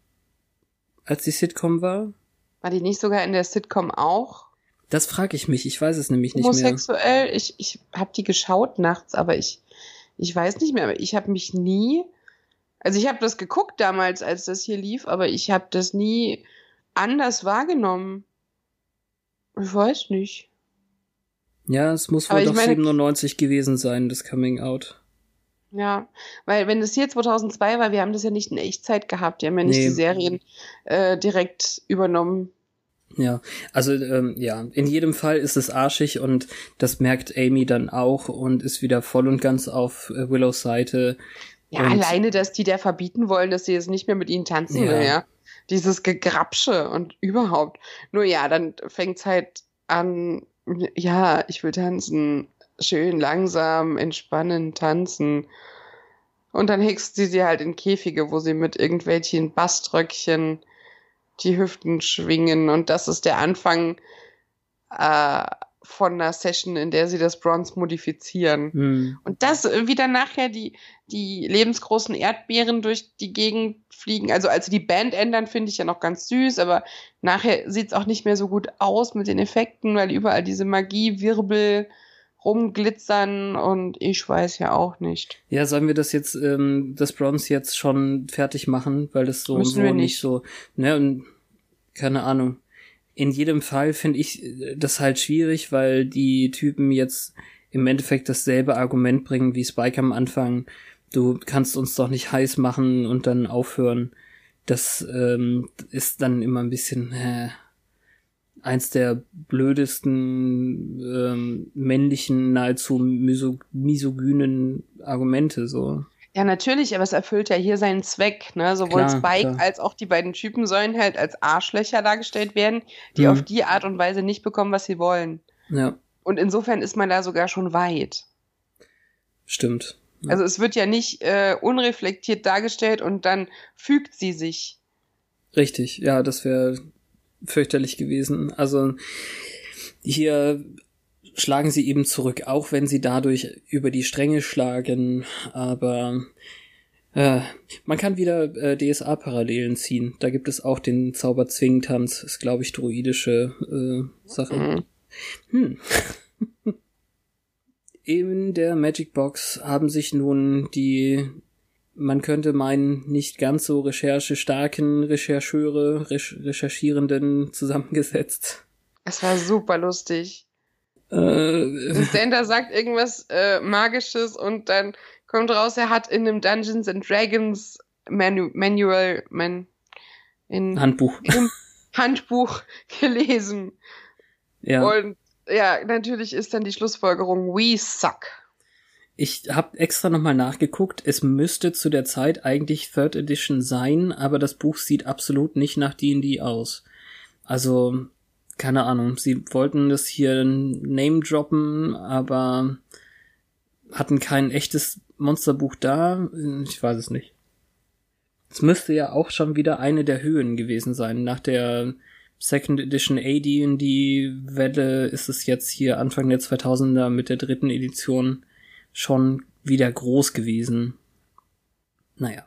als die Sitcom war? War die nicht sogar in der Sitcom auch? Das frage ich mich. Ich weiß es nämlich nicht Homosexuell, mehr. Homosexuell, ich, ich habe die geschaut nachts, aber ich, ich weiß nicht mehr. Aber ich habe mich nie, also ich habe das geguckt damals, als das hier lief, aber ich habe das nie anders wahrgenommen. Ich weiß nicht. Ja, es muss wohl doch meine, 97 gewesen sein, das Coming Out. Ja, weil wenn das hier 2002 war, wir haben das ja nicht in Echtzeit gehabt, die haben ja nicht nee. die Serien äh, direkt übernommen. Ja, also ähm, ja, in jedem Fall ist es arschig und das merkt Amy dann auch und ist wieder voll und ganz auf äh, Willows Seite. Ja, alleine, dass die der verbieten wollen, dass sie jetzt nicht mehr mit ihnen tanzen ja. will, ja. Dieses Gegrapsche und überhaupt. Nur ja, dann fängt's halt an, ja, ich will tanzen, schön langsam, entspannen, tanzen. Und dann hext sie sie halt in Käfige, wo sie mit irgendwelchen Baströckchen die Hüften schwingen und das ist der Anfang äh, von einer Session, in der sie das Bronze modifizieren. Hm. Und das, wie dann nachher die, die lebensgroßen Erdbeeren durch die Gegend fliegen. Also, als sie die Band ändern, finde ich ja noch ganz süß, aber nachher sieht es auch nicht mehr so gut aus mit den Effekten, weil überall diese Magiewirbel rumglitzern und ich weiß ja auch nicht. Ja, sollen wir das jetzt, ähm, das Bronze jetzt schon fertig machen, weil das so, so nicht. nicht so, ne, und keine Ahnung in jedem Fall finde ich äh, das halt schwierig, weil die Typen jetzt im Endeffekt dasselbe Argument bringen wie Spike am Anfang. Du kannst uns doch nicht heiß machen und dann aufhören. Das ähm, ist dann immer ein bisschen äh, eins der blödesten ähm, männlichen, nahezu misogynen Argumente so. Ja, natürlich, aber es erfüllt ja hier seinen Zweck. Ne? Sowohl klar, Spike klar. als auch die beiden Typen sollen halt als Arschlöcher dargestellt werden, die mhm. auf die Art und Weise nicht bekommen, was sie wollen. Ja. Und insofern ist man da sogar schon weit. Stimmt. Ja. Also es wird ja nicht äh, unreflektiert dargestellt und dann fügt sie sich. Richtig, ja, das wäre fürchterlich gewesen. Also hier schlagen sie eben zurück, auch wenn sie dadurch über die Stränge schlagen, aber äh, man kann wieder äh, DSA-Parallelen ziehen. Da gibt es auch den Zauberzwingentanz, ist glaube ich druidische äh, Sache. Mhm. Hm. In der Magic Box haben sich nun die, man könnte meinen, nicht ganz so recherchestarken Rechercheure, Recherchierenden zusammengesetzt. Es war super lustig. Äh, Sander sagt irgendwas äh, Magisches und dann kommt raus, er hat in einem Dungeons and Dragons Manu Manual, man, in, Handbuch. Im Handbuch gelesen. Ja. Und ja, natürlich ist dann die Schlussfolgerung, we suck. Ich habe extra nochmal nachgeguckt. Es müsste zu der Zeit eigentlich Third Edition sein, aber das Buch sieht absolut nicht nach D&D aus. Also keine Ahnung, sie wollten das hier Name droppen, aber hatten kein echtes Monsterbuch da. Ich weiß es nicht. Es müsste ja auch schon wieder eine der Höhen gewesen sein. Nach der Second Edition AD&D Welle ist es jetzt hier Anfang der 2000er mit der dritten Edition schon wieder groß gewesen. Naja.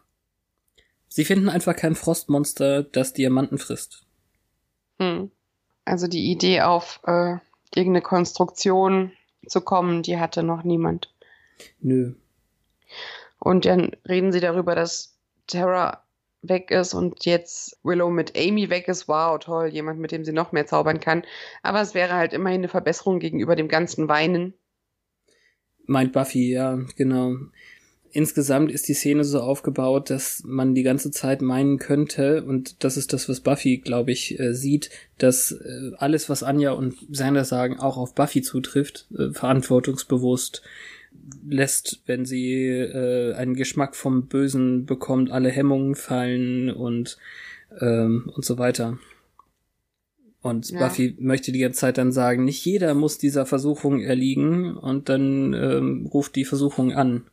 Sie finden einfach kein Frostmonster, das Diamanten frisst. Hm. Also die Idee auf äh, irgendeine Konstruktion zu kommen, die hatte noch niemand. Nö. Und dann reden sie darüber, dass Terra weg ist und jetzt Willow mit Amy weg ist. Wow, toll, jemand, mit dem sie noch mehr zaubern kann. Aber es wäre halt immerhin eine Verbesserung gegenüber dem ganzen Weinen. Meint Buffy, ja, genau insgesamt ist die Szene so aufgebaut, dass man die ganze Zeit meinen könnte, und das ist das, was Buffy, glaube ich, äh, sieht, dass äh, alles, was Anja und Sander sagen, auch auf Buffy zutrifft, äh, verantwortungsbewusst lässt, wenn sie äh, einen Geschmack vom Bösen bekommt, alle Hemmungen fallen und ähm, und so weiter. Und ja. Buffy möchte die ganze Zeit dann sagen, nicht jeder muss dieser Versuchung erliegen und dann ähm, ruft die Versuchung an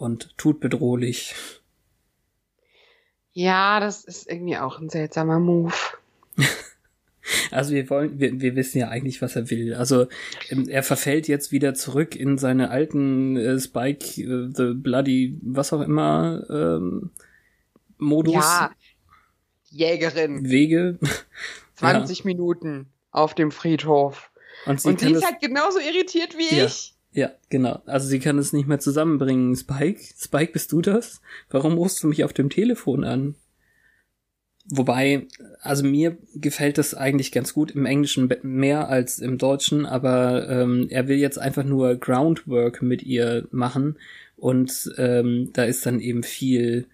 und tut bedrohlich. Ja, das ist irgendwie auch ein seltsamer Move. Also wir wollen, wir, wir wissen ja eigentlich, was er will. Also ähm, er verfällt jetzt wieder zurück in seine alten äh, Spike, äh, the Bloody, was auch immer, ähm, Modus. Ja, Jägerin. Wege. 20 ja. Minuten auf dem Friedhof. Und sie, Und sie ist halt genauso irritiert wie ja. ich. Ja, genau. Also sie kann es nicht mehr zusammenbringen. Spike, Spike, bist du das? Warum rufst du mich auf dem Telefon an? Wobei, also mir gefällt das eigentlich ganz gut im Englischen mehr als im Deutschen, aber ähm, er will jetzt einfach nur Groundwork mit ihr machen und ähm, da ist dann eben viel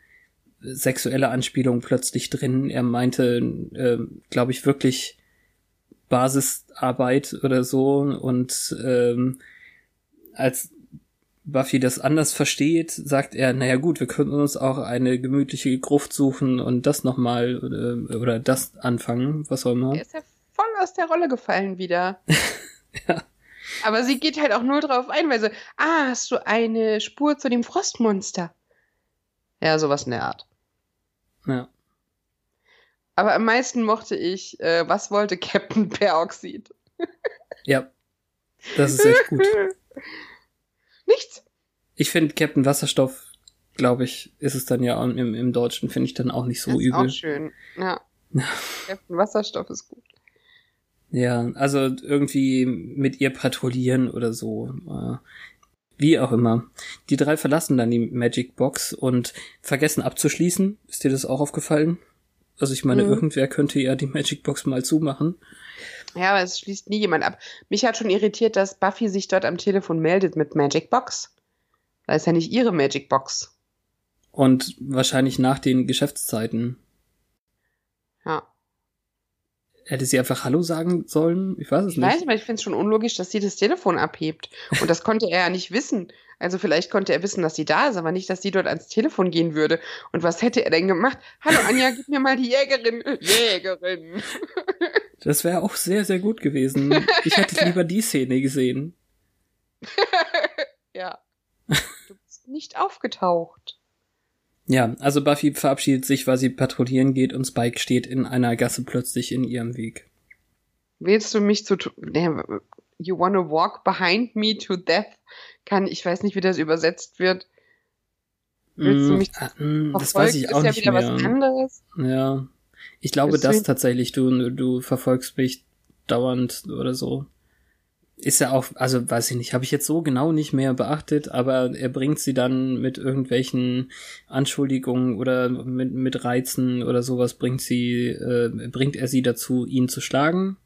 sexuelle Anspielung plötzlich drin. Er meinte, äh, glaube ich, wirklich Basisarbeit oder so und ähm, als Buffy das anders versteht, sagt er, naja gut, wir könnten uns auch eine gemütliche Gruft suchen und das nochmal oder, oder das anfangen, was auch immer. Er ist ja voll aus der Rolle gefallen wieder. ja. Aber sie geht halt auch nur drauf ein, weil sie, ah, hast du eine Spur zu dem Frostmonster? Ja, sowas in der Art. Ja. Aber am meisten mochte ich, äh, was wollte Captain Peroxid? ja, Das ist echt gut. Nichts. Ich finde Captain Wasserstoff, glaube ich, ist es dann ja im, im Deutschen, finde ich dann auch nicht so das ist übel. Auch schön, ja. Captain Wasserstoff ist gut. Ja, also irgendwie mit ihr patrouillieren oder so. Äh, wie auch immer. Die drei verlassen dann die Magic Box und vergessen abzuschließen. Ist dir das auch aufgefallen? Also ich meine, mhm. irgendwer könnte ja die Magic Box mal zumachen. Ja, aber es schließt nie jemand ab. Mich hat schon irritiert, dass Buffy sich dort am Telefon meldet mit Magic Box. Das ist ja nicht ihre Magic Box. Und wahrscheinlich nach den Geschäftszeiten. Ja. Hätte sie einfach Hallo sagen sollen? Ich weiß es ich nicht. Ich weiß, aber ich finde es schon unlogisch, dass sie das Telefon abhebt. Und das konnte er ja nicht wissen. Also vielleicht konnte er wissen, dass sie da ist, aber nicht, dass sie dort ans Telefon gehen würde. Und was hätte er denn gemacht? Hallo Anja, gib mir mal die Jägerin. Jägerin. Das wäre auch sehr, sehr gut gewesen. Ich hätte lieber die Szene gesehen. ja. Du bist nicht aufgetaucht. Ja, also Buffy verabschiedet sich, weil sie patrouillieren geht und Spike steht in einer Gasse plötzlich in ihrem Weg. Willst du mich zu You wanna walk behind me to death? Kann ich weiß nicht, wie das übersetzt wird. Willst mm, du mich ah, mm, das weiß ich auch ist nicht ja wieder mehr. was anderes. Ja. Ich glaube, das tatsächlich, du du verfolgst mich dauernd oder so ist ja auch, also weiß ich nicht, habe ich jetzt so genau nicht mehr beachtet, aber er bringt sie dann mit irgendwelchen Anschuldigungen oder mit, mit Reizen oder sowas bringt sie, äh, bringt er sie dazu, ihn zu schlagen.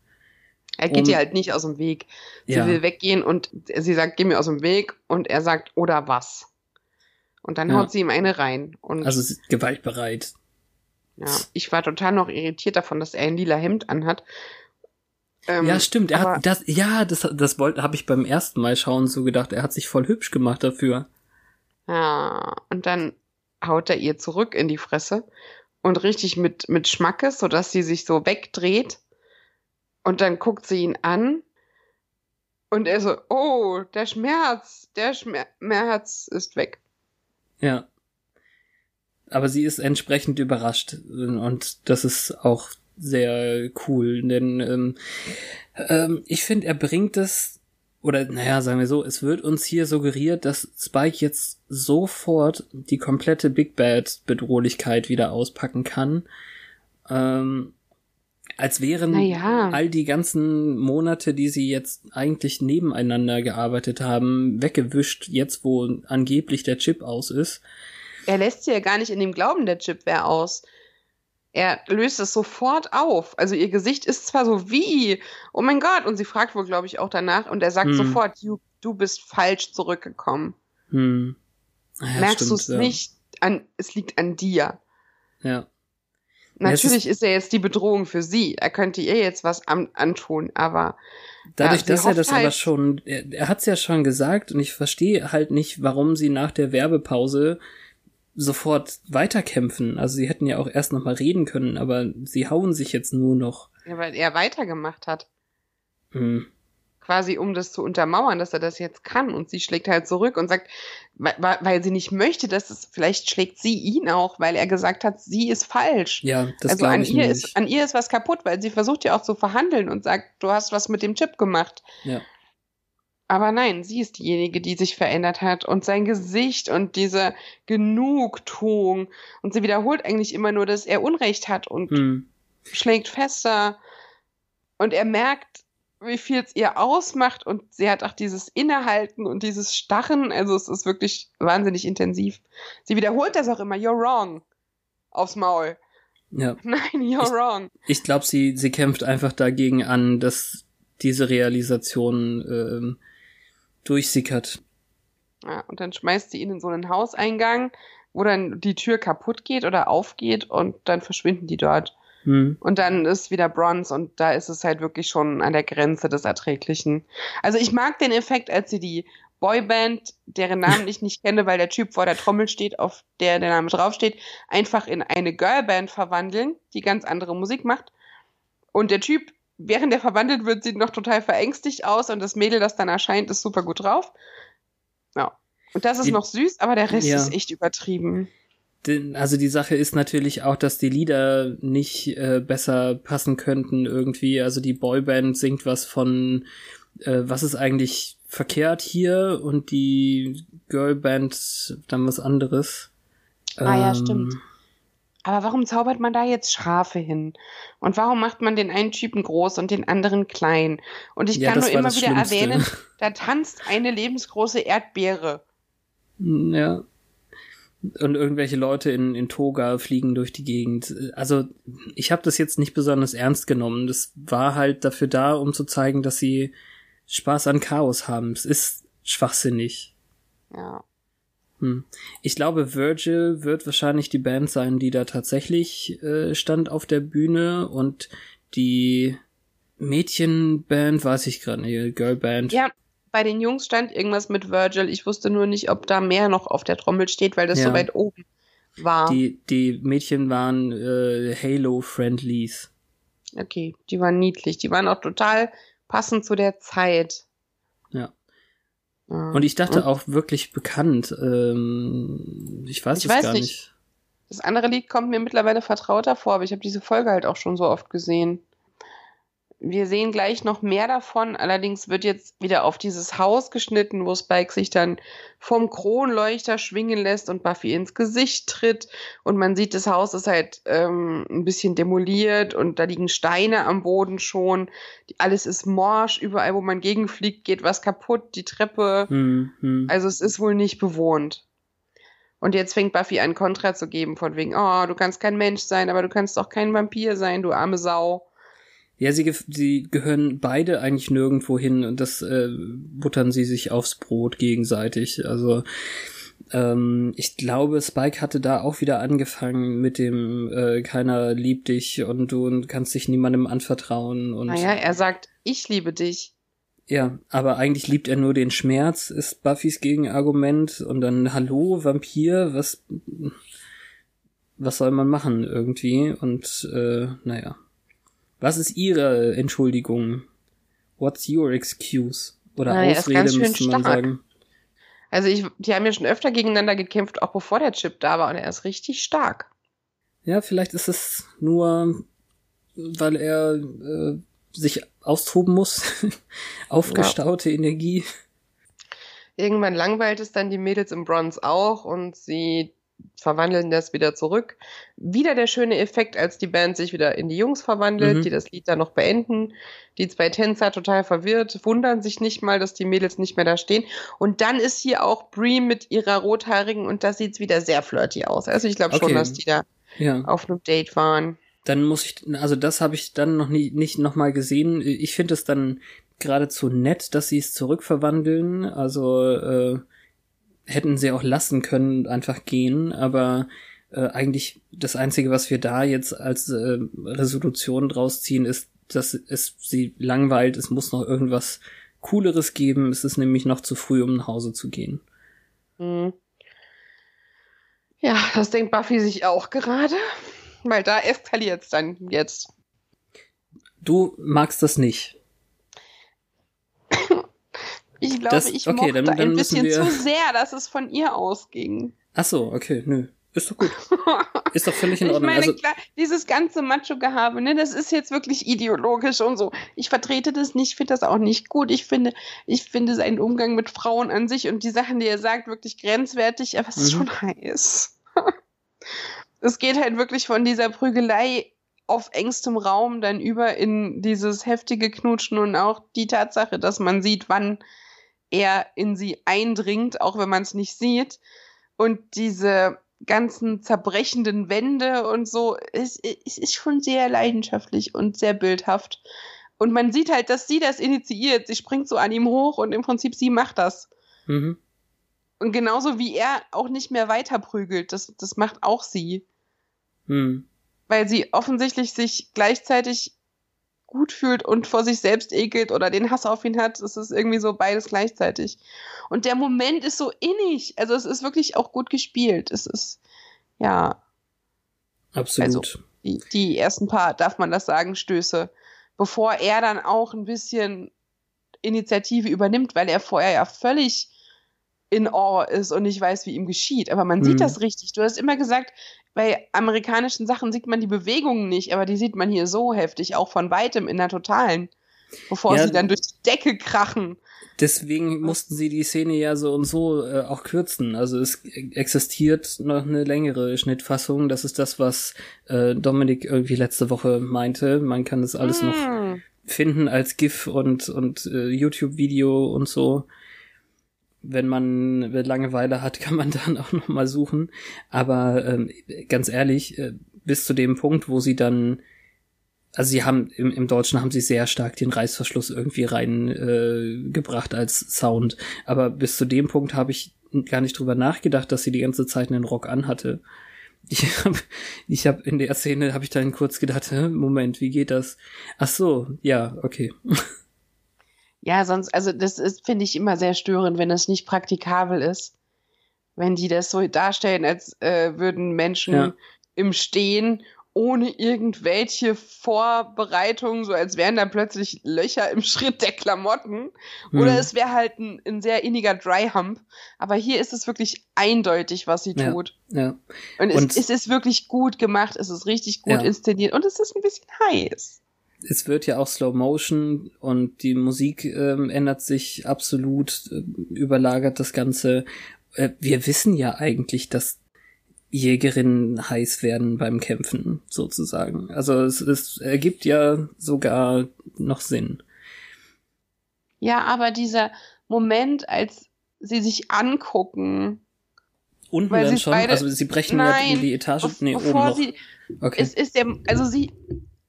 Er geht um, ihr halt nicht aus dem Weg. Sie ja. will weggehen und sie sagt, geh mir aus dem Weg und er sagt, oder was? Und dann ja. haut sie ihm eine rein. Und also sie ist gewaltbereit. Ja, ich war total noch irritiert davon, dass er ein lila Hemd anhat ähm, ja, stimmt. Er hat das, ja, das, das wollte, habe ich beim ersten Mal schauen so gedacht. Er hat sich voll hübsch gemacht dafür. Ja, und dann haut er ihr zurück in die Fresse und richtig mit, mit Schmackes, sodass sie sich so wegdreht. Und dann guckt sie ihn an und er so, oh, der Schmerz, der Schmerz ist weg. Ja. Aber sie ist entsprechend überrascht und das ist auch sehr cool, denn ähm, ähm, ich finde, er bringt es, oder naja, sagen wir so, es wird uns hier suggeriert, dass Spike jetzt sofort die komplette Big Bad Bedrohlichkeit wieder auspacken kann. Ähm, als wären naja. all die ganzen Monate, die sie jetzt eigentlich nebeneinander gearbeitet haben, weggewischt, jetzt wo angeblich der Chip aus ist. Er lässt sie ja gar nicht in dem Glauben, der Chip wäre aus er löst es sofort auf. Also ihr Gesicht ist zwar so wie, oh mein Gott, und sie fragt wohl, glaube ich, auch danach, und er sagt hm. sofort, du, du bist falsch zurückgekommen. Hm. Ja, Merkst du es ja. nicht? An, es liegt an dir. Ja. Natürlich ja, ist, ist, er jetzt die Bedrohung für sie. Er könnte ihr jetzt was an, antun, aber. Dadurch, dass er das halt aber schon, er, er hat es ja schon gesagt und ich verstehe halt nicht, warum sie nach der Werbepause sofort weiterkämpfen. Also sie hätten ja auch erst noch mal reden können, aber sie hauen sich jetzt nur noch. Ja, weil er weitergemacht hat. Hm. Quasi um das zu untermauern, dass er das jetzt kann. Und sie schlägt halt zurück und sagt, weil, weil sie nicht möchte, dass es, vielleicht schlägt sie ihn auch, weil er gesagt hat, sie ist falsch. Ja, das also an ich ihr nicht. ist, an ihr ist was kaputt, weil sie versucht ja auch zu verhandeln und sagt, du hast was mit dem Chip gemacht. Ja. Aber nein, sie ist diejenige, die sich verändert hat und sein Gesicht und diese Genugtuung. Und sie wiederholt eigentlich immer nur, dass er Unrecht hat und hm. schlägt fester. Und er merkt, wie viel es ihr ausmacht und sie hat auch dieses Innehalten und dieses Starren. Also es ist wirklich wahnsinnig intensiv. Sie wiederholt das auch immer, you're wrong. Aufs Maul. Ja. Nein, you're ich, wrong. Ich glaube, sie, sie kämpft einfach dagegen an, dass diese Realisation ähm, durchsickert. Ja, und dann schmeißt sie ihn in so einen Hauseingang, wo dann die Tür kaputt geht oder aufgeht und dann verschwinden die dort. Hm. Und dann ist wieder Bronze und da ist es halt wirklich schon an der Grenze des Erträglichen. Also ich mag den Effekt, als sie die Boyband, deren Namen ich nicht kenne, weil der Typ vor der Trommel steht, auf der der Name draufsteht, einfach in eine Girlband verwandeln, die ganz andere Musik macht. Und der Typ während er verwandelt wird, sieht noch total verängstigt aus und das Mädel, das dann erscheint, ist super gut drauf. Ja. Und das ist die, noch süß, aber der Rest ja. ist echt übertrieben. Also die Sache ist natürlich auch, dass die Lieder nicht äh, besser passen könnten irgendwie. Also die Boyband singt was von äh, was ist eigentlich verkehrt hier und die Girlband dann was anderes. Ah ja, stimmt. Aber warum zaubert man da jetzt Schafe hin? Und warum macht man den einen Typen groß und den anderen klein? Und ich ja, kann nur immer wieder Schlimmste. erwähnen, da tanzt eine lebensgroße Erdbeere. Ja. Und irgendwelche Leute in, in Toga fliegen durch die Gegend. Also, ich habe das jetzt nicht besonders ernst genommen. Das war halt dafür da, um zu zeigen, dass sie Spaß an Chaos haben. Es ist schwachsinnig. Ja. Hm. Ich glaube, Virgil wird wahrscheinlich die Band sein, die da tatsächlich äh, stand auf der Bühne und die Mädchenband, weiß ich gerade nicht, Girlband. Ja, bei den Jungs stand irgendwas mit Virgil. Ich wusste nur nicht, ob da mehr noch auf der Trommel steht, weil das ja. so weit oben war. Die, die Mädchen waren äh, Halo-Friendlies. Okay, die waren niedlich. Die waren auch total passend zu der Zeit. Ja. Und ich dachte auch wirklich bekannt. Ähm, ich weiß ich es weiß gar nicht. nicht. Das andere Lied kommt mir mittlerweile vertrauter vor, aber ich habe diese Folge halt auch schon so oft gesehen. Wir sehen gleich noch mehr davon. Allerdings wird jetzt wieder auf dieses Haus geschnitten, wo Spike sich dann vom Kronleuchter schwingen lässt und Buffy ins Gesicht tritt. Und man sieht, das Haus ist halt ähm, ein bisschen demoliert und da liegen Steine am Boden schon. Alles ist morsch. Überall, wo man gegenfliegt, geht was kaputt. Die Treppe. Hm, hm. Also es ist wohl nicht bewohnt. Und jetzt fängt Buffy an, Kontra zu geben, von wegen, oh, du kannst kein Mensch sein, aber du kannst auch kein Vampir sein, du arme Sau. Ja, sie, sie gehören beide eigentlich nirgendwo hin und das äh, buttern sie sich aufs Brot gegenseitig. Also ähm, ich glaube, Spike hatte da auch wieder angefangen mit dem äh, keiner liebt dich und du kannst dich niemandem anvertrauen. Und naja, er sagt, ich liebe dich. Ja, aber eigentlich liebt er nur den Schmerz, ist Buffys Gegenargument und dann Hallo, Vampir, was was soll man machen irgendwie? Und äh, naja. Was ist Ihre Entschuldigung? What's your excuse? Oder Na, Ausrede, müsste man sagen. Also ich, die haben ja schon öfter gegeneinander gekämpft, auch bevor der Chip da war, und er ist richtig stark. Ja, vielleicht ist es nur, weil er äh, sich austoben muss. Aufgestaute ja. Energie. Irgendwann langweilt es dann die Mädels im Bronze auch und sie verwandeln das wieder zurück. Wieder der schöne Effekt, als die Band sich wieder in die Jungs verwandelt, mhm. die das Lied dann noch beenden. Die zwei Tänzer total verwirrt, wundern sich nicht mal, dass die Mädels nicht mehr da stehen. Und dann ist hier auch Brie mit ihrer rothaarigen und da sieht's wieder sehr flirty aus. Also ich glaube okay. schon, dass die da ja. auf einem Date waren. Dann muss ich, also das habe ich dann noch nie, nicht nochmal gesehen. Ich finde es dann geradezu nett, dass sie es zurückverwandeln. Also äh, hätten sie auch lassen können, einfach gehen, aber äh, eigentlich das Einzige, was wir da jetzt als äh, Resolution draus ziehen, ist, dass es sie langweilt, es muss noch irgendwas Cooleres geben, es ist nämlich noch zu früh, um nach Hause zu gehen. Mhm. Ja, das denkt Buffy sich auch gerade, weil da eskaliert es dann jetzt. Du magst das nicht. Ich glaube, das, ich okay, mochte dann, dann ein bisschen wir... zu sehr, dass es von ihr ausging. Ach so, okay, nö. Ist doch gut. Ist doch völlig in Ordnung. Ich meine, also, klar, dieses ganze Macho-Gehabe, ne, das ist jetzt wirklich ideologisch und so. Ich vertrete das nicht, finde das auch nicht gut. Ich finde, ich finde seinen Umgang mit Frauen an sich und die Sachen, die er sagt, wirklich grenzwertig, aber es ist mhm. schon heiß. es geht halt wirklich von dieser Prügelei auf engstem Raum dann über in dieses heftige Knutschen und auch die Tatsache, dass man sieht, wann er in sie eindringt, auch wenn man es nicht sieht. Und diese ganzen zerbrechenden Wände und so, es, es ist schon sehr leidenschaftlich und sehr bildhaft. Und man sieht halt, dass sie das initiiert. Sie springt so an ihm hoch und im Prinzip sie macht das. Mhm. Und genauso wie er auch nicht mehr weiter prügelt, das, das macht auch sie. Mhm. Weil sie offensichtlich sich gleichzeitig gut fühlt und vor sich selbst ekelt oder den Hass auf ihn hat. Es ist irgendwie so beides gleichzeitig. Und der Moment ist so innig. Also es ist wirklich auch gut gespielt. Es ist, ja. Absolut. Also die, die ersten paar, darf man das sagen, Stöße. Bevor er dann auch ein bisschen Initiative übernimmt, weil er vorher ja völlig in Awe ist und nicht weiß, wie ihm geschieht. Aber man sieht mhm. das richtig. Du hast immer gesagt, bei amerikanischen Sachen sieht man die Bewegungen nicht, aber die sieht man hier so heftig, auch von weitem in der totalen. bevor ja, sie dann durch die Decke krachen. Deswegen mussten sie die Szene ja so und so äh, auch kürzen. Also es existiert noch eine längere Schnittfassung. Das ist das, was äh, Dominik irgendwie letzte Woche meinte. Man kann das alles mm. noch hm. finden als GIF und, und äh, YouTube-Video und so. Wenn man Langeweile hat, kann man dann auch noch mal suchen. Aber ähm, ganz ehrlich, äh, bis zu dem Punkt, wo sie dann also sie haben im, im Deutschen haben sie sehr stark den Reißverschluss irgendwie reingebracht äh, als Sound. Aber bis zu dem Punkt habe ich gar nicht drüber nachgedacht, dass sie die ganze Zeit einen Rock anhatte. Ich habe ich hab in der Szene habe ich dann kurz gedacht, Moment, wie geht das? Ach so, ja, okay. Ja, sonst, also das ist, finde ich, immer sehr störend, wenn das nicht praktikabel ist. Wenn die das so darstellen, als äh, würden Menschen ja. im Stehen ohne irgendwelche Vorbereitungen, so als wären da plötzlich Löcher im Schritt der Klamotten. Hm. Oder es wäre halt ein, ein, sehr inniger Dry-Hump. Aber hier ist es wirklich eindeutig, was sie ja, tut. Ja. Und, und es, es, ist wirklich gut gemacht, es ist richtig gut ja. inszeniert und es ist ein bisschen heiß. Es wird ja auch Slow Motion und die Musik ähm, ändert sich absolut, äh, überlagert das Ganze. Äh, wir wissen ja eigentlich, dass Jägerinnen heiß werden beim Kämpfen, sozusagen. Also es, es ergibt ja sogar noch Sinn. Ja, aber dieser Moment, als sie sich angucken. Unten dann schon? Beide, also sie brechen nein, ja in die Etage. Nee, oben noch. Sie, okay. Es ist der, also sie,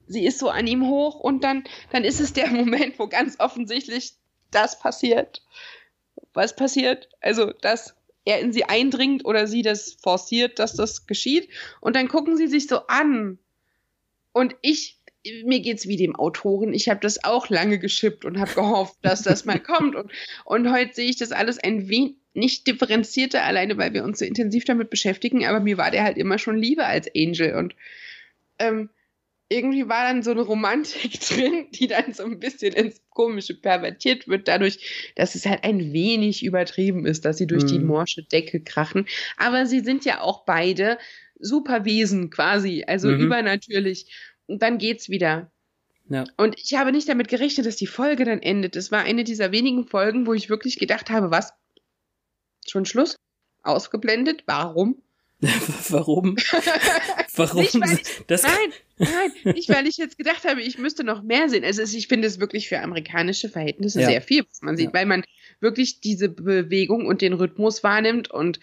sie ist so an ihm hoch und dann, dann ist es der Moment, wo ganz offensichtlich das passiert. Was passiert? Also, das er in sie eindringt oder sie das forciert, dass das geschieht. Und dann gucken sie sich so an. Und ich, mir geht's wie dem Autoren. Ich habe das auch lange geschippt und habe gehofft, dass das mal kommt. Und, und heute sehe ich das alles ein wenig nicht differenzierter, alleine weil wir uns so intensiv damit beschäftigen. Aber mir war der halt immer schon lieber als Angel. Und ähm, irgendwie war dann so eine Romantik drin, die dann so ein bisschen ins Komische pervertiert wird, dadurch, dass es halt ein wenig übertrieben ist, dass sie durch mhm. die morsche Decke krachen. Aber sie sind ja auch beide Superwesen quasi, also mhm. übernatürlich. Und dann geht's wieder. Ja. Und ich habe nicht damit gerechnet, dass die Folge dann endet. Es war eine dieser wenigen Folgen, wo ich wirklich gedacht habe, was? Schon Schluss? Ausgeblendet? Warum? Warum? Warum? Nicht, ich, das nein, nein, nicht weil ich jetzt gedacht habe, ich müsste noch mehr sehen. Also ich finde es wirklich für amerikanische Verhältnisse ja. sehr viel, was man sieht, ja. weil man wirklich diese Bewegung und den Rhythmus wahrnimmt und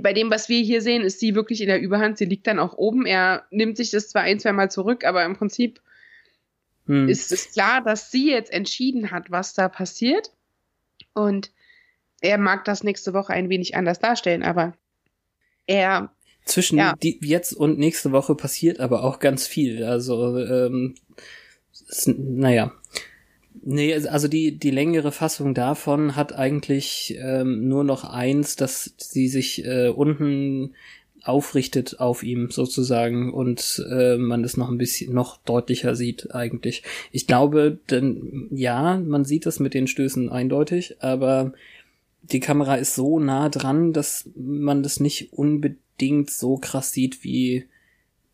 bei dem, was wir hier sehen, ist sie wirklich in der Überhand. Sie liegt dann auch oben. Er nimmt sich das zwar ein, zwei Mal zurück, aber im Prinzip hm. ist es klar, dass sie jetzt entschieden hat, was da passiert. Und er mag das nächste Woche ein wenig anders darstellen, aber er zwischen ja. die, jetzt und nächste Woche passiert aber auch ganz viel. Also, ähm, ist, naja. Nee, also die, die längere Fassung davon hat eigentlich ähm, nur noch eins, dass sie sich äh, unten aufrichtet auf ihm sozusagen und äh, man das noch ein bisschen noch deutlicher sieht eigentlich. Ich glaube, denn ja, man sieht das mit den Stößen eindeutig, aber die Kamera ist so nah dran, dass man das nicht unbedingt so krass sieht, wie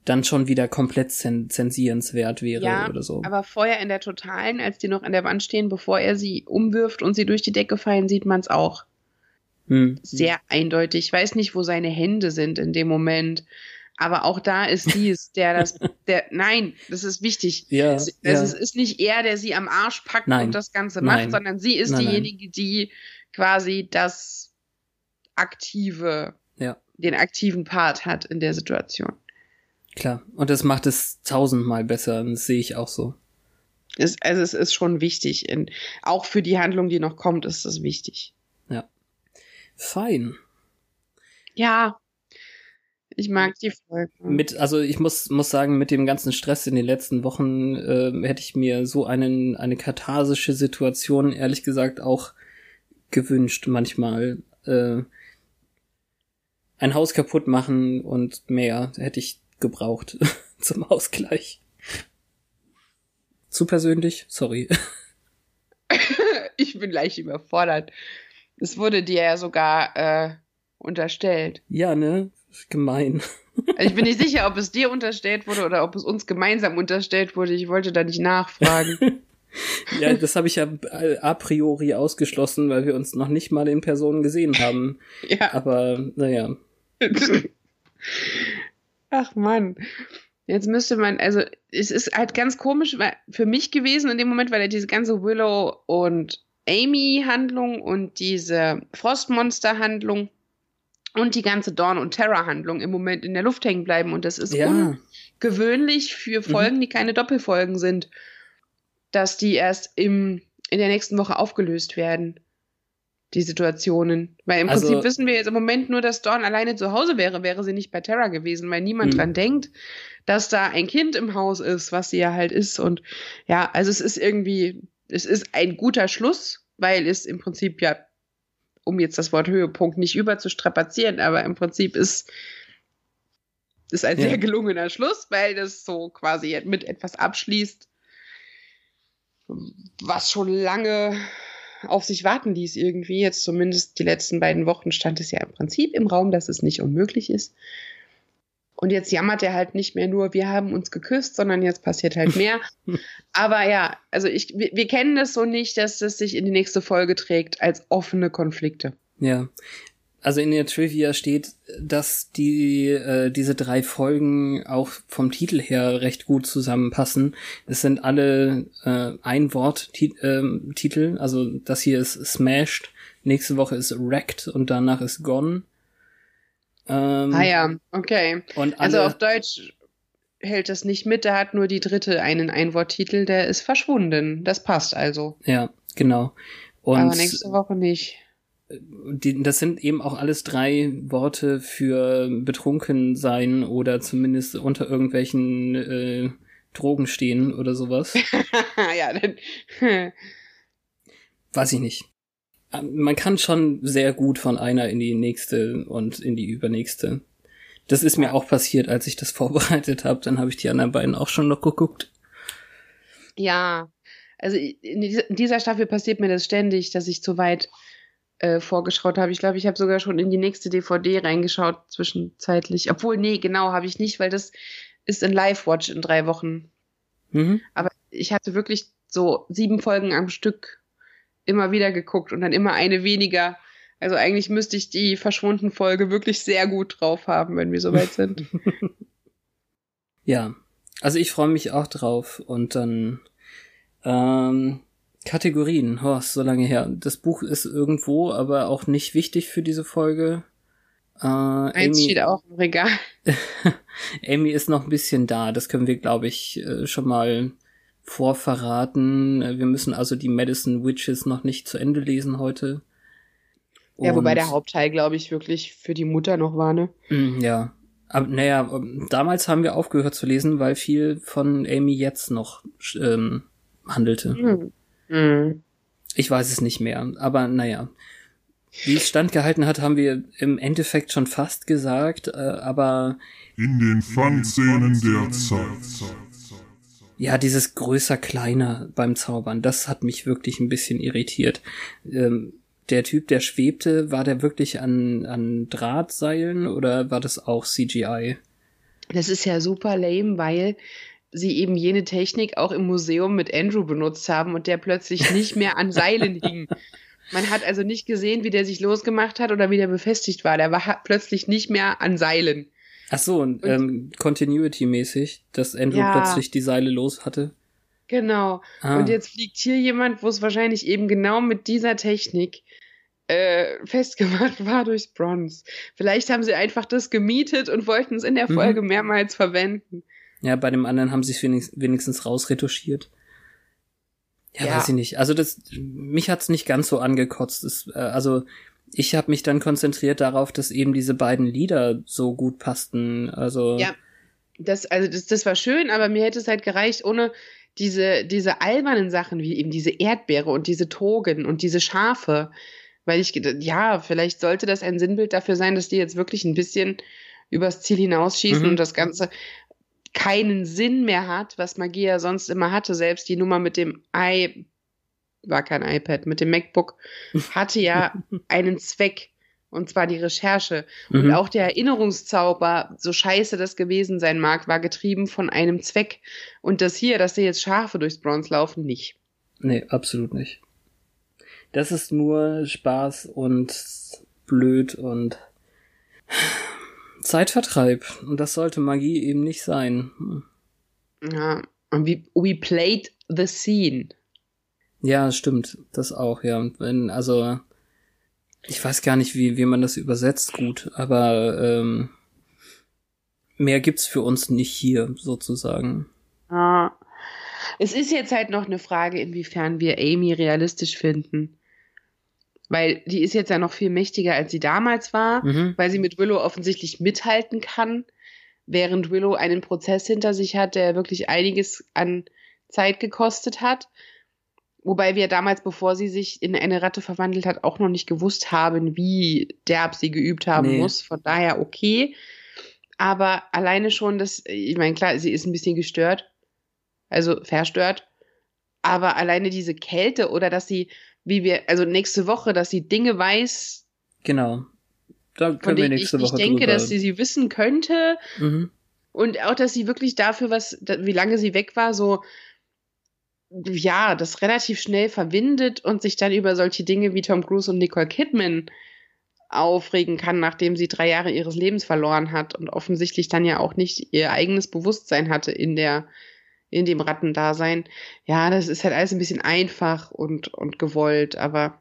dann schon wieder komplett zensierenswert wäre ja, oder so. Aber vorher in der Totalen, als die noch an der Wand stehen, bevor er sie umwirft und sie durch die Decke fallen, sieht man es auch. Hm. Sehr eindeutig. Ich weiß nicht, wo seine Hände sind in dem Moment. Aber auch da ist dies, der das, der, nein, das ist wichtig. Ja, es, ja. es ist nicht er, der sie am Arsch packt nein, und das Ganze macht, nein, sondern sie ist nein, diejenige, die quasi das aktive ja den aktiven Part hat in der Situation. Klar, und das macht es tausendmal besser, das sehe ich auch so. Es, also es ist schon wichtig. In, auch für die Handlung, die noch kommt, ist das wichtig. Ja. Fein. Ja. Ich mag die Folge. Mit, also ich muss, muss sagen, mit dem ganzen Stress in den letzten Wochen äh, hätte ich mir so einen, eine katharsische Situation, ehrlich gesagt, auch gewünscht manchmal. Äh, ein Haus kaputt machen und mehr hätte ich gebraucht zum Ausgleich. Zu persönlich? Sorry. ich bin leicht überfordert. Es wurde dir ja sogar äh, unterstellt. Ja, ne? Gemein. ich bin nicht sicher, ob es dir unterstellt wurde oder ob es uns gemeinsam unterstellt wurde. Ich wollte da nicht nachfragen. Ja, das habe ich ja a priori ausgeschlossen, weil wir uns noch nicht mal in Person gesehen haben. ja. Aber naja. Ach Mann. Jetzt müsste man, also es ist halt ganz komisch für mich gewesen in dem Moment, weil er diese ganze Willow und Amy-Handlung und diese Frostmonster-Handlung und die ganze Dawn- und Terror-Handlung im Moment in der Luft hängen bleiben. Und das ist ja. ungewöhnlich für mhm. Folgen, mhm. die keine Doppelfolgen sind, dass die erst im, in der nächsten Woche aufgelöst werden. Die Situationen. Weil im also, Prinzip wissen wir jetzt im Moment nur, dass Dawn alleine zu Hause wäre, wäre sie nicht bei Terra gewesen, weil niemand mhm. dran denkt, dass da ein Kind im Haus ist, was sie ja halt ist. Und ja, also es ist irgendwie, es ist ein guter Schluss, weil es im Prinzip ja um jetzt das Wort Höhepunkt nicht überzustrapazieren, aber im Prinzip ist ist ein ja. sehr gelungener Schluss, weil das so quasi mit etwas abschließt, was schon lange auf sich warten ließ irgendwie. Jetzt zumindest die letzten beiden Wochen stand es ja im Prinzip im Raum, dass es nicht unmöglich ist. Und jetzt jammert er halt nicht mehr nur, wir haben uns geküsst, sondern jetzt passiert halt mehr. Aber ja, also ich, wir, wir kennen das so nicht, dass das sich in die nächste Folge trägt als offene Konflikte. Ja. Also in der Trivia steht, dass die äh, diese drei Folgen auch vom Titel her recht gut zusammenpassen. Es sind alle äh, ein Wort äh, Titel. Also das hier ist Smashed, nächste Woche ist Wrecked und danach ist Gone. Ähm, ah ja, okay. Und also auf Deutsch hält das nicht mit, da hat nur die dritte einen Einworttitel, der ist verschwunden. Das passt also. Ja, genau. Und Aber nächste Woche nicht. Die, das sind eben auch alles drei Worte für betrunken sein oder zumindest unter irgendwelchen äh, Drogen stehen oder sowas. ja, dann. Weiß ich nicht man kann schon sehr gut von einer in die nächste und in die übernächste. Das ist mir auch passiert, als ich das vorbereitet habe. Dann habe ich die anderen beiden auch schon noch geguckt. Ja, also in dieser Staffel passiert mir das ständig, dass ich zu weit äh, vorgeschaut habe. Ich glaube, ich habe sogar schon in die nächste DVD reingeschaut zwischenzeitlich. Obwohl, nee, genau, habe ich nicht, weil das ist in Live-Watch in drei Wochen. Mhm. Aber ich hatte wirklich so sieben Folgen am Stück immer wieder geguckt und dann immer eine weniger. Also eigentlich müsste ich die verschwunden Folge wirklich sehr gut drauf haben, wenn wir soweit sind. ja, also ich freue mich auch drauf und dann ähm, Kategorien, oh, so lange her. Das Buch ist irgendwo, aber auch nicht wichtig für diese Folge. Äh, Eins Amy, steht auch im Regal. Amy ist noch ein bisschen da, das können wir, glaube ich, äh, schon mal vorverraten. Wir müssen also die Medicine Witches noch nicht zu Ende lesen heute. Und ja, wobei der Hauptteil, glaube ich, wirklich für die Mutter noch war, ne? Mm, ja. Aber naja, ähm, damals haben wir aufgehört zu lesen, weil viel von Amy jetzt noch ähm, handelte. Mhm. Mhm. Ich weiß es nicht mehr, aber naja. Wie es standgehalten hat, haben wir im Endeffekt schon fast gesagt, äh, aber in den Fangszenen der Zeit ja, dieses größer kleiner beim Zaubern, das hat mich wirklich ein bisschen irritiert. Ähm, der Typ, der schwebte, war der wirklich an, an Drahtseilen oder war das auch CGI? Das ist ja super lame, weil sie eben jene Technik auch im Museum mit Andrew benutzt haben und der plötzlich nicht mehr an Seilen hing. Man hat also nicht gesehen, wie der sich losgemacht hat oder wie der befestigt war. Der war plötzlich nicht mehr an Seilen. Ach so, und, ähm, Continuity-mäßig, dass Andrew ja, plötzlich die Seile los hatte. Genau. Ah. Und jetzt fliegt hier jemand, wo es wahrscheinlich eben genau mit dieser Technik äh, festgemacht war durchs Bronze. Vielleicht haben sie einfach das gemietet und wollten es in der mhm. Folge mhm. mehrmals verwenden. Ja, bei dem anderen haben sie es wenigstens, wenigstens rausretuschiert. Ja, ja, weiß ich nicht. Also das, mich hat's nicht ganz so angekotzt. Es, äh, also ich habe mich dann konzentriert darauf, dass eben diese beiden Lieder so gut passten. Also ja, das also das, das war schön, aber mir hätte es halt gereicht ohne diese diese albernen Sachen wie eben diese Erdbeere und diese Togen und diese Schafe, weil ich ja vielleicht sollte das ein Sinnbild dafür sein, dass die jetzt wirklich ein bisschen übers Ziel hinausschießen mhm. und das Ganze keinen Sinn mehr hat, was Magie ja sonst immer hatte. Selbst die Nummer mit dem Ei war kein iPad, mit dem MacBook, hatte ja einen Zweck. Und zwar die Recherche. Mhm. Und auch der Erinnerungszauber, so scheiße das gewesen sein mag, war getrieben von einem Zweck. Und das hier, dass dir jetzt Schafe durchs Bronze laufen, nicht. Nee, absolut nicht. Das ist nur Spaß und blöd und Zeitvertreib. Und das sollte Magie eben nicht sein. Ja, und we, we played the scene. Ja, stimmt. Das auch, ja. Wenn, also, ich weiß gar nicht, wie, wie man das übersetzt gut, aber ähm, mehr gibt's für uns nicht hier, sozusagen. Ah. Es ist jetzt halt noch eine Frage, inwiefern wir Amy realistisch finden. Weil die ist jetzt ja noch viel mächtiger, als sie damals war, mhm. weil sie mit Willow offensichtlich mithalten kann, während Willow einen Prozess hinter sich hat, der wirklich einiges an Zeit gekostet hat. Wobei wir damals, bevor sie sich in eine Ratte verwandelt hat, auch noch nicht gewusst haben, wie derb sie geübt haben nee. muss. Von daher okay. Aber alleine schon, dass, ich meine, klar, sie ist ein bisschen gestört, also verstört. Aber alleine diese Kälte oder dass sie wie wir, also nächste Woche, dass sie Dinge weiß. Genau. Da können wir nächste ich, Woche Ich denke, dass sie sie wissen könnte. Mhm. Und auch, dass sie wirklich dafür, was, wie lange sie weg war, so, ja, das relativ schnell verwindet und sich dann über solche Dinge wie Tom Cruise und Nicole Kidman aufregen kann, nachdem sie drei Jahre ihres Lebens verloren hat und offensichtlich dann ja auch nicht ihr eigenes Bewusstsein hatte in der in dem Rattendasein. Ja, das ist halt alles ein bisschen einfach und, und gewollt, aber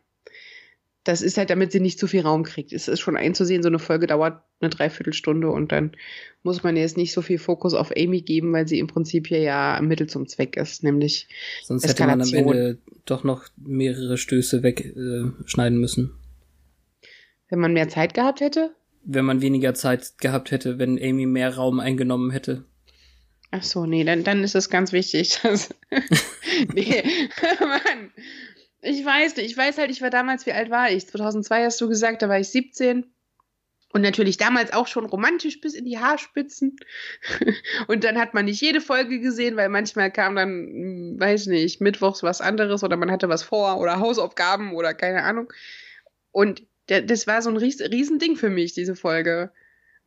das ist halt, damit sie nicht zu viel Raum kriegt. Es ist schon einzusehen, so eine Folge dauert eine Dreiviertelstunde und dann muss man jetzt nicht so viel Fokus auf Amy geben, weil sie im Prinzip hier ja ein Mittel zum Zweck ist, nämlich Sonst hätte man am Ende doch noch mehrere Stöße wegschneiden äh, müssen. Wenn man mehr Zeit gehabt hätte? Wenn man weniger Zeit gehabt hätte, wenn Amy mehr Raum eingenommen hätte. Ach so, nee, dann, dann ist es ganz wichtig. Dass nee, Mann. Ich weiß nicht, ich weiß halt, ich war damals, wie alt war ich? 2002 hast du gesagt, da war ich 17. Und natürlich damals auch schon romantisch bis in die Haarspitzen. und dann hat man nicht jede Folge gesehen, weil manchmal kam dann, hm, weiß nicht, mittwochs was anderes oder man hatte was vor oder Hausaufgaben oder keine Ahnung. Und das war so ein Riesending für mich, diese Folge.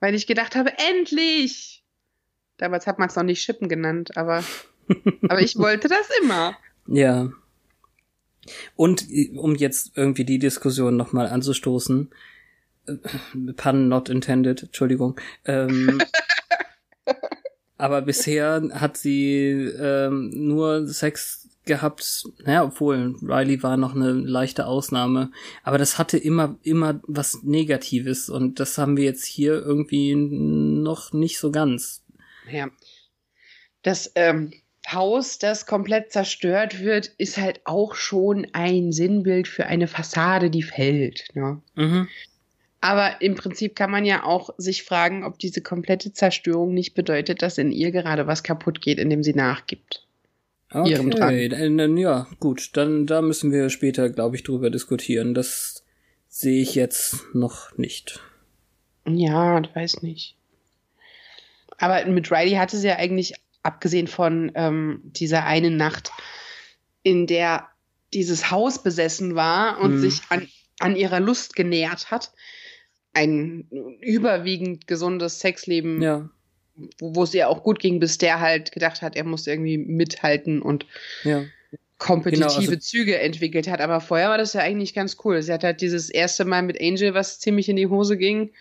Weil ich gedacht habe, endlich! Damals hat man es noch nicht Schippen genannt, aber, aber ich wollte das immer. Ja. Und um jetzt irgendwie die Diskussion nochmal anzustoßen, äh, pun not intended, Entschuldigung, ähm, aber bisher hat sie ähm, nur Sex gehabt, naja, obwohl Riley war noch eine leichte Ausnahme, aber das hatte immer, immer was Negatives und das haben wir jetzt hier irgendwie noch nicht so ganz. Ja. Das ähm, Haus, das komplett zerstört wird, ist halt auch schon ein Sinnbild für eine Fassade, die fällt. Ne? Mhm. Aber im Prinzip kann man ja auch sich fragen, ob diese komplette Zerstörung nicht bedeutet, dass in ihr gerade was kaputt geht, indem sie nachgibt. Okay, ihrem Drang. Dann, ja, gut, dann da müssen wir später, glaube ich, drüber diskutieren. Das sehe ich jetzt noch nicht. Ja, ich weiß nicht. Aber mit Riley hatte sie ja eigentlich, abgesehen von ähm, dieser einen Nacht, in der dieses Haus besessen war und mhm. sich an, an ihrer Lust genährt hat, ein überwiegend gesundes Sexleben, ja. wo, es ihr auch gut ging, bis der halt gedacht hat, er muss irgendwie mithalten und ja. kompetitive genau, also Züge entwickelt hat. Aber vorher war das ja eigentlich ganz cool. Sie hat halt dieses erste Mal mit Angel, was ziemlich in die Hose ging.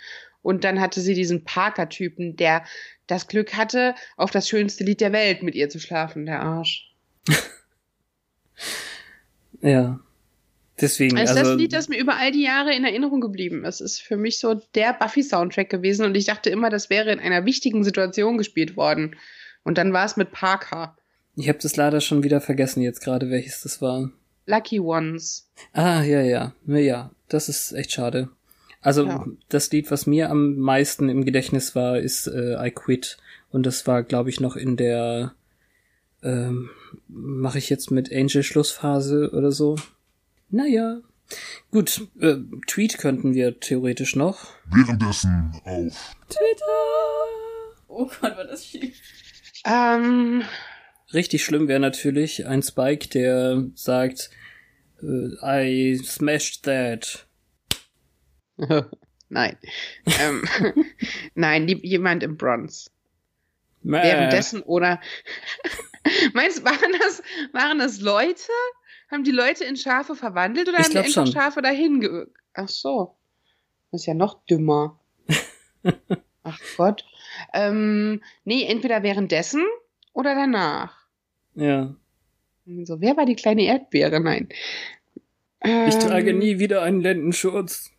Und dann hatte sie diesen Parker-Typen, der das Glück hatte, auf das schönste Lied der Welt mit ihr zu schlafen, der Arsch. ja. Deswegen. Also, also das Lied, das mir über all die Jahre in Erinnerung geblieben ist, ist für mich so der Buffy-Soundtrack gewesen und ich dachte immer, das wäre in einer wichtigen Situation gespielt worden. Und dann war es mit Parker. Ich habe das leider schon wieder vergessen jetzt gerade, welches das war. Lucky Ones. Ah, ja, ja. Ja, das ist echt schade. Also ja. das Lied, was mir am meisten im Gedächtnis war, ist äh, I Quit. Und das war, glaube ich, noch in der ähm, mache ich jetzt mit Angel Schlussphase oder so. Naja. Gut, äh, Tweet könnten wir theoretisch noch. Währenddessen auf Twitter. Oh Gott, war das schief. Ähm. Richtig schlimm wäre natürlich ein Spike, der sagt, äh, I smashed that. Nein. ähm, nein, jemand im Bronze. Mäh. Währenddessen oder meinst waren das waren das Leute haben die Leute in Schafe verwandelt oder ich haben die einfach schon. Schafe dahin ge... Ach so. Das ist ja noch dümmer. Ach Gott. Ähm, nee, entweder währenddessen oder danach. Ja. So, wer war die kleine Erdbeere? Nein. Ähm, ich trage nie wieder einen Lendenschurz.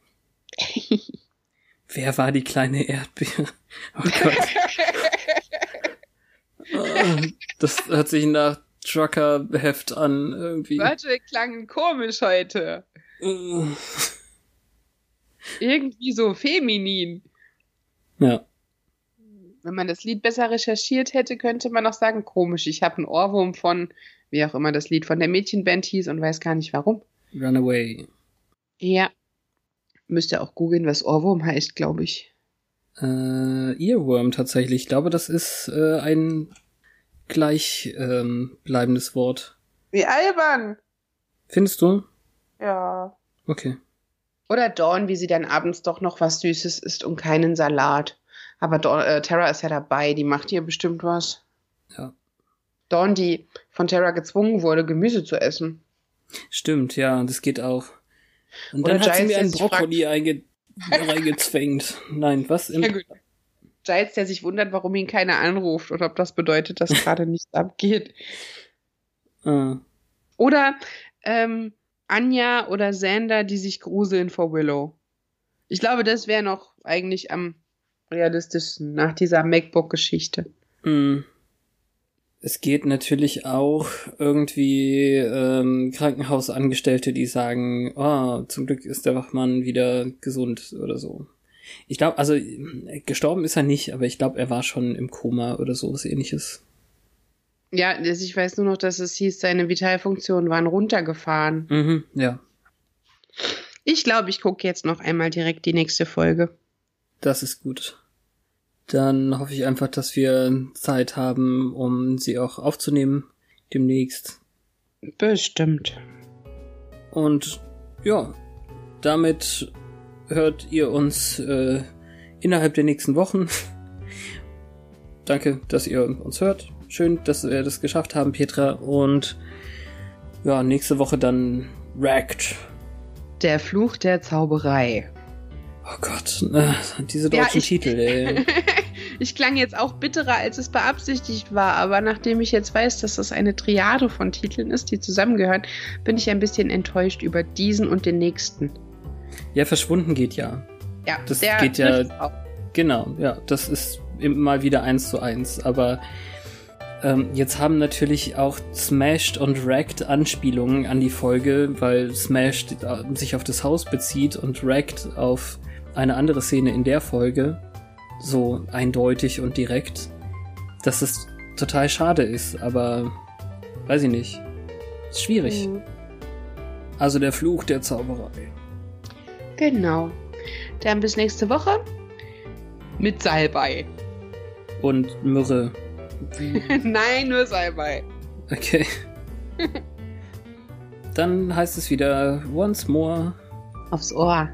Wer war die kleine Erdbeere? Oh Gott. oh, das hört sich nach Trucker-Heft an, irgendwie. Warte, klang komisch heute. irgendwie so feminin. Ja. Wenn man das Lied besser recherchiert hätte, könnte man auch sagen, komisch, ich habe einen Ohrwurm von, wie auch immer das Lied von der Mädchenband hieß und weiß gar nicht warum. Runaway. Ja. Müsste auch googeln, was Ohrwurm heißt, glaube ich. Äh, Earworm tatsächlich. Ich glaube, das ist äh, ein gleich ähm, bleibendes Wort. Wie albern. Findest du? Ja. Okay. Oder Dawn, wie sie dann abends doch noch was Süßes isst und keinen Salat. Aber Dawn, äh, Tara ist ja dabei, die macht ihr bestimmt was. Ja. Dawn, die von Tara gezwungen wurde, Gemüse zu essen. Stimmt, ja, das geht auch. Und dann hat Giles, sie mir einen Brokkoli einge reingezwängt. Nein, was? Im ja, gut. Giles, der sich wundert, warum ihn keiner anruft und ob das bedeutet, dass gerade nichts abgeht. Ah. Oder ähm, Anja oder Xander, die sich gruseln vor Willow. Ich glaube, das wäre noch eigentlich am realistischsten nach dieser MacBook-Geschichte. Mm. Es geht natürlich auch irgendwie ähm, Krankenhausangestellte, die sagen, oh, zum Glück ist der Wachmann wieder gesund oder so. Ich glaube, also gestorben ist er nicht, aber ich glaube, er war schon im Koma oder sowas ähnliches. Ja, ich weiß nur noch, dass es hieß, seine Vitalfunktionen waren runtergefahren. Mhm, ja. Ich glaube, ich gucke jetzt noch einmal direkt die nächste Folge. Das ist gut. Dann hoffe ich einfach, dass wir Zeit haben, um sie auch aufzunehmen demnächst. Bestimmt. Und ja, damit hört ihr uns äh, innerhalb der nächsten Wochen. Danke, dass ihr uns hört. Schön, dass wir das geschafft haben, Petra. Und ja, nächste Woche dann Wrecked. Der Fluch der Zauberei. Oh Gott, diese deutschen ja, ich, Titel, ey. ich klang jetzt auch bitterer, als es beabsichtigt war, aber nachdem ich jetzt weiß, dass das eine Triade von Titeln ist, die zusammengehören, bin ich ein bisschen enttäuscht über diesen und den nächsten. Ja, verschwunden geht ja. Ja, das geht ja. Auch. Genau, ja, das ist mal wieder eins zu eins. Aber ähm, jetzt haben natürlich auch Smashed und Wrecked Anspielungen an die Folge, weil Smashed äh, sich auf das Haus bezieht und Wrecked auf eine andere Szene in der Folge. So eindeutig und direkt, dass es total schade ist, aber weiß ich nicht. Ist schwierig. Mhm. Also der Fluch der Zauberei. Genau. Dann bis nächste Woche mit Salbei. Und Myrrhe. Nein, nur Salbei. Okay. Dann heißt es wieder once more. Aufs Ohr.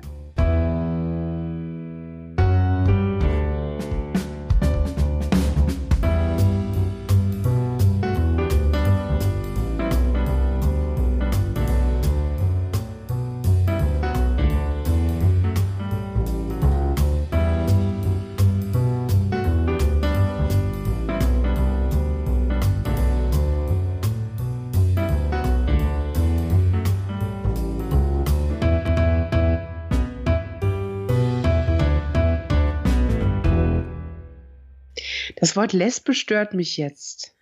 Das Wort lesbisch stört mich jetzt.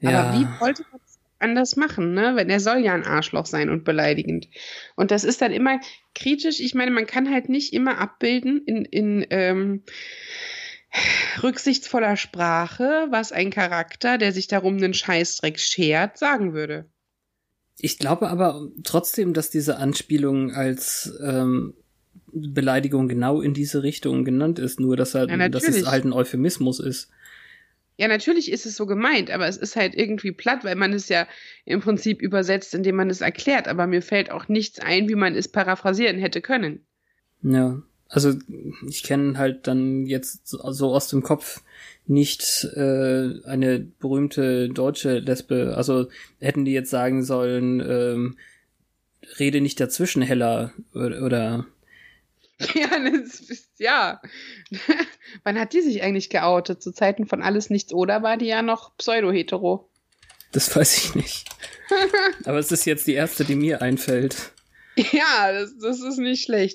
Ja. Aber wie wollte man es anders machen, ne? Wenn er soll ja ein Arschloch sein und beleidigend. Und das ist dann immer kritisch. Ich meine, man kann halt nicht immer abbilden in, in ähm, rücksichtsvoller Sprache, was ein Charakter, der sich darum einen Scheißdreck schert, sagen würde. Ich glaube aber trotzdem, dass diese Anspielung als ähm, Beleidigung genau in diese Richtung genannt ist, nur dass, er, ja, dass es halt ein Euphemismus ist. Ja, natürlich ist es so gemeint, aber es ist halt irgendwie platt, weil man es ja im Prinzip übersetzt, indem man es erklärt. Aber mir fällt auch nichts ein, wie man es paraphrasieren hätte können. Ja. also ich kenne halt dann jetzt so, aus dem Kopf nicht äh, eine berühmte deutsche Lesbe. Also hätten die jetzt sagen sollen, ähm, rede nicht dazwischen, Hella, oder, oder Ja, das ja. Wann hat die sich eigentlich geoutet? Zu Zeiten von Alles Nichts oder war die ja noch pseudo-hetero? Das weiß ich nicht. Aber es ist jetzt die erste, die mir einfällt. Ja, das, das ist nicht schlecht.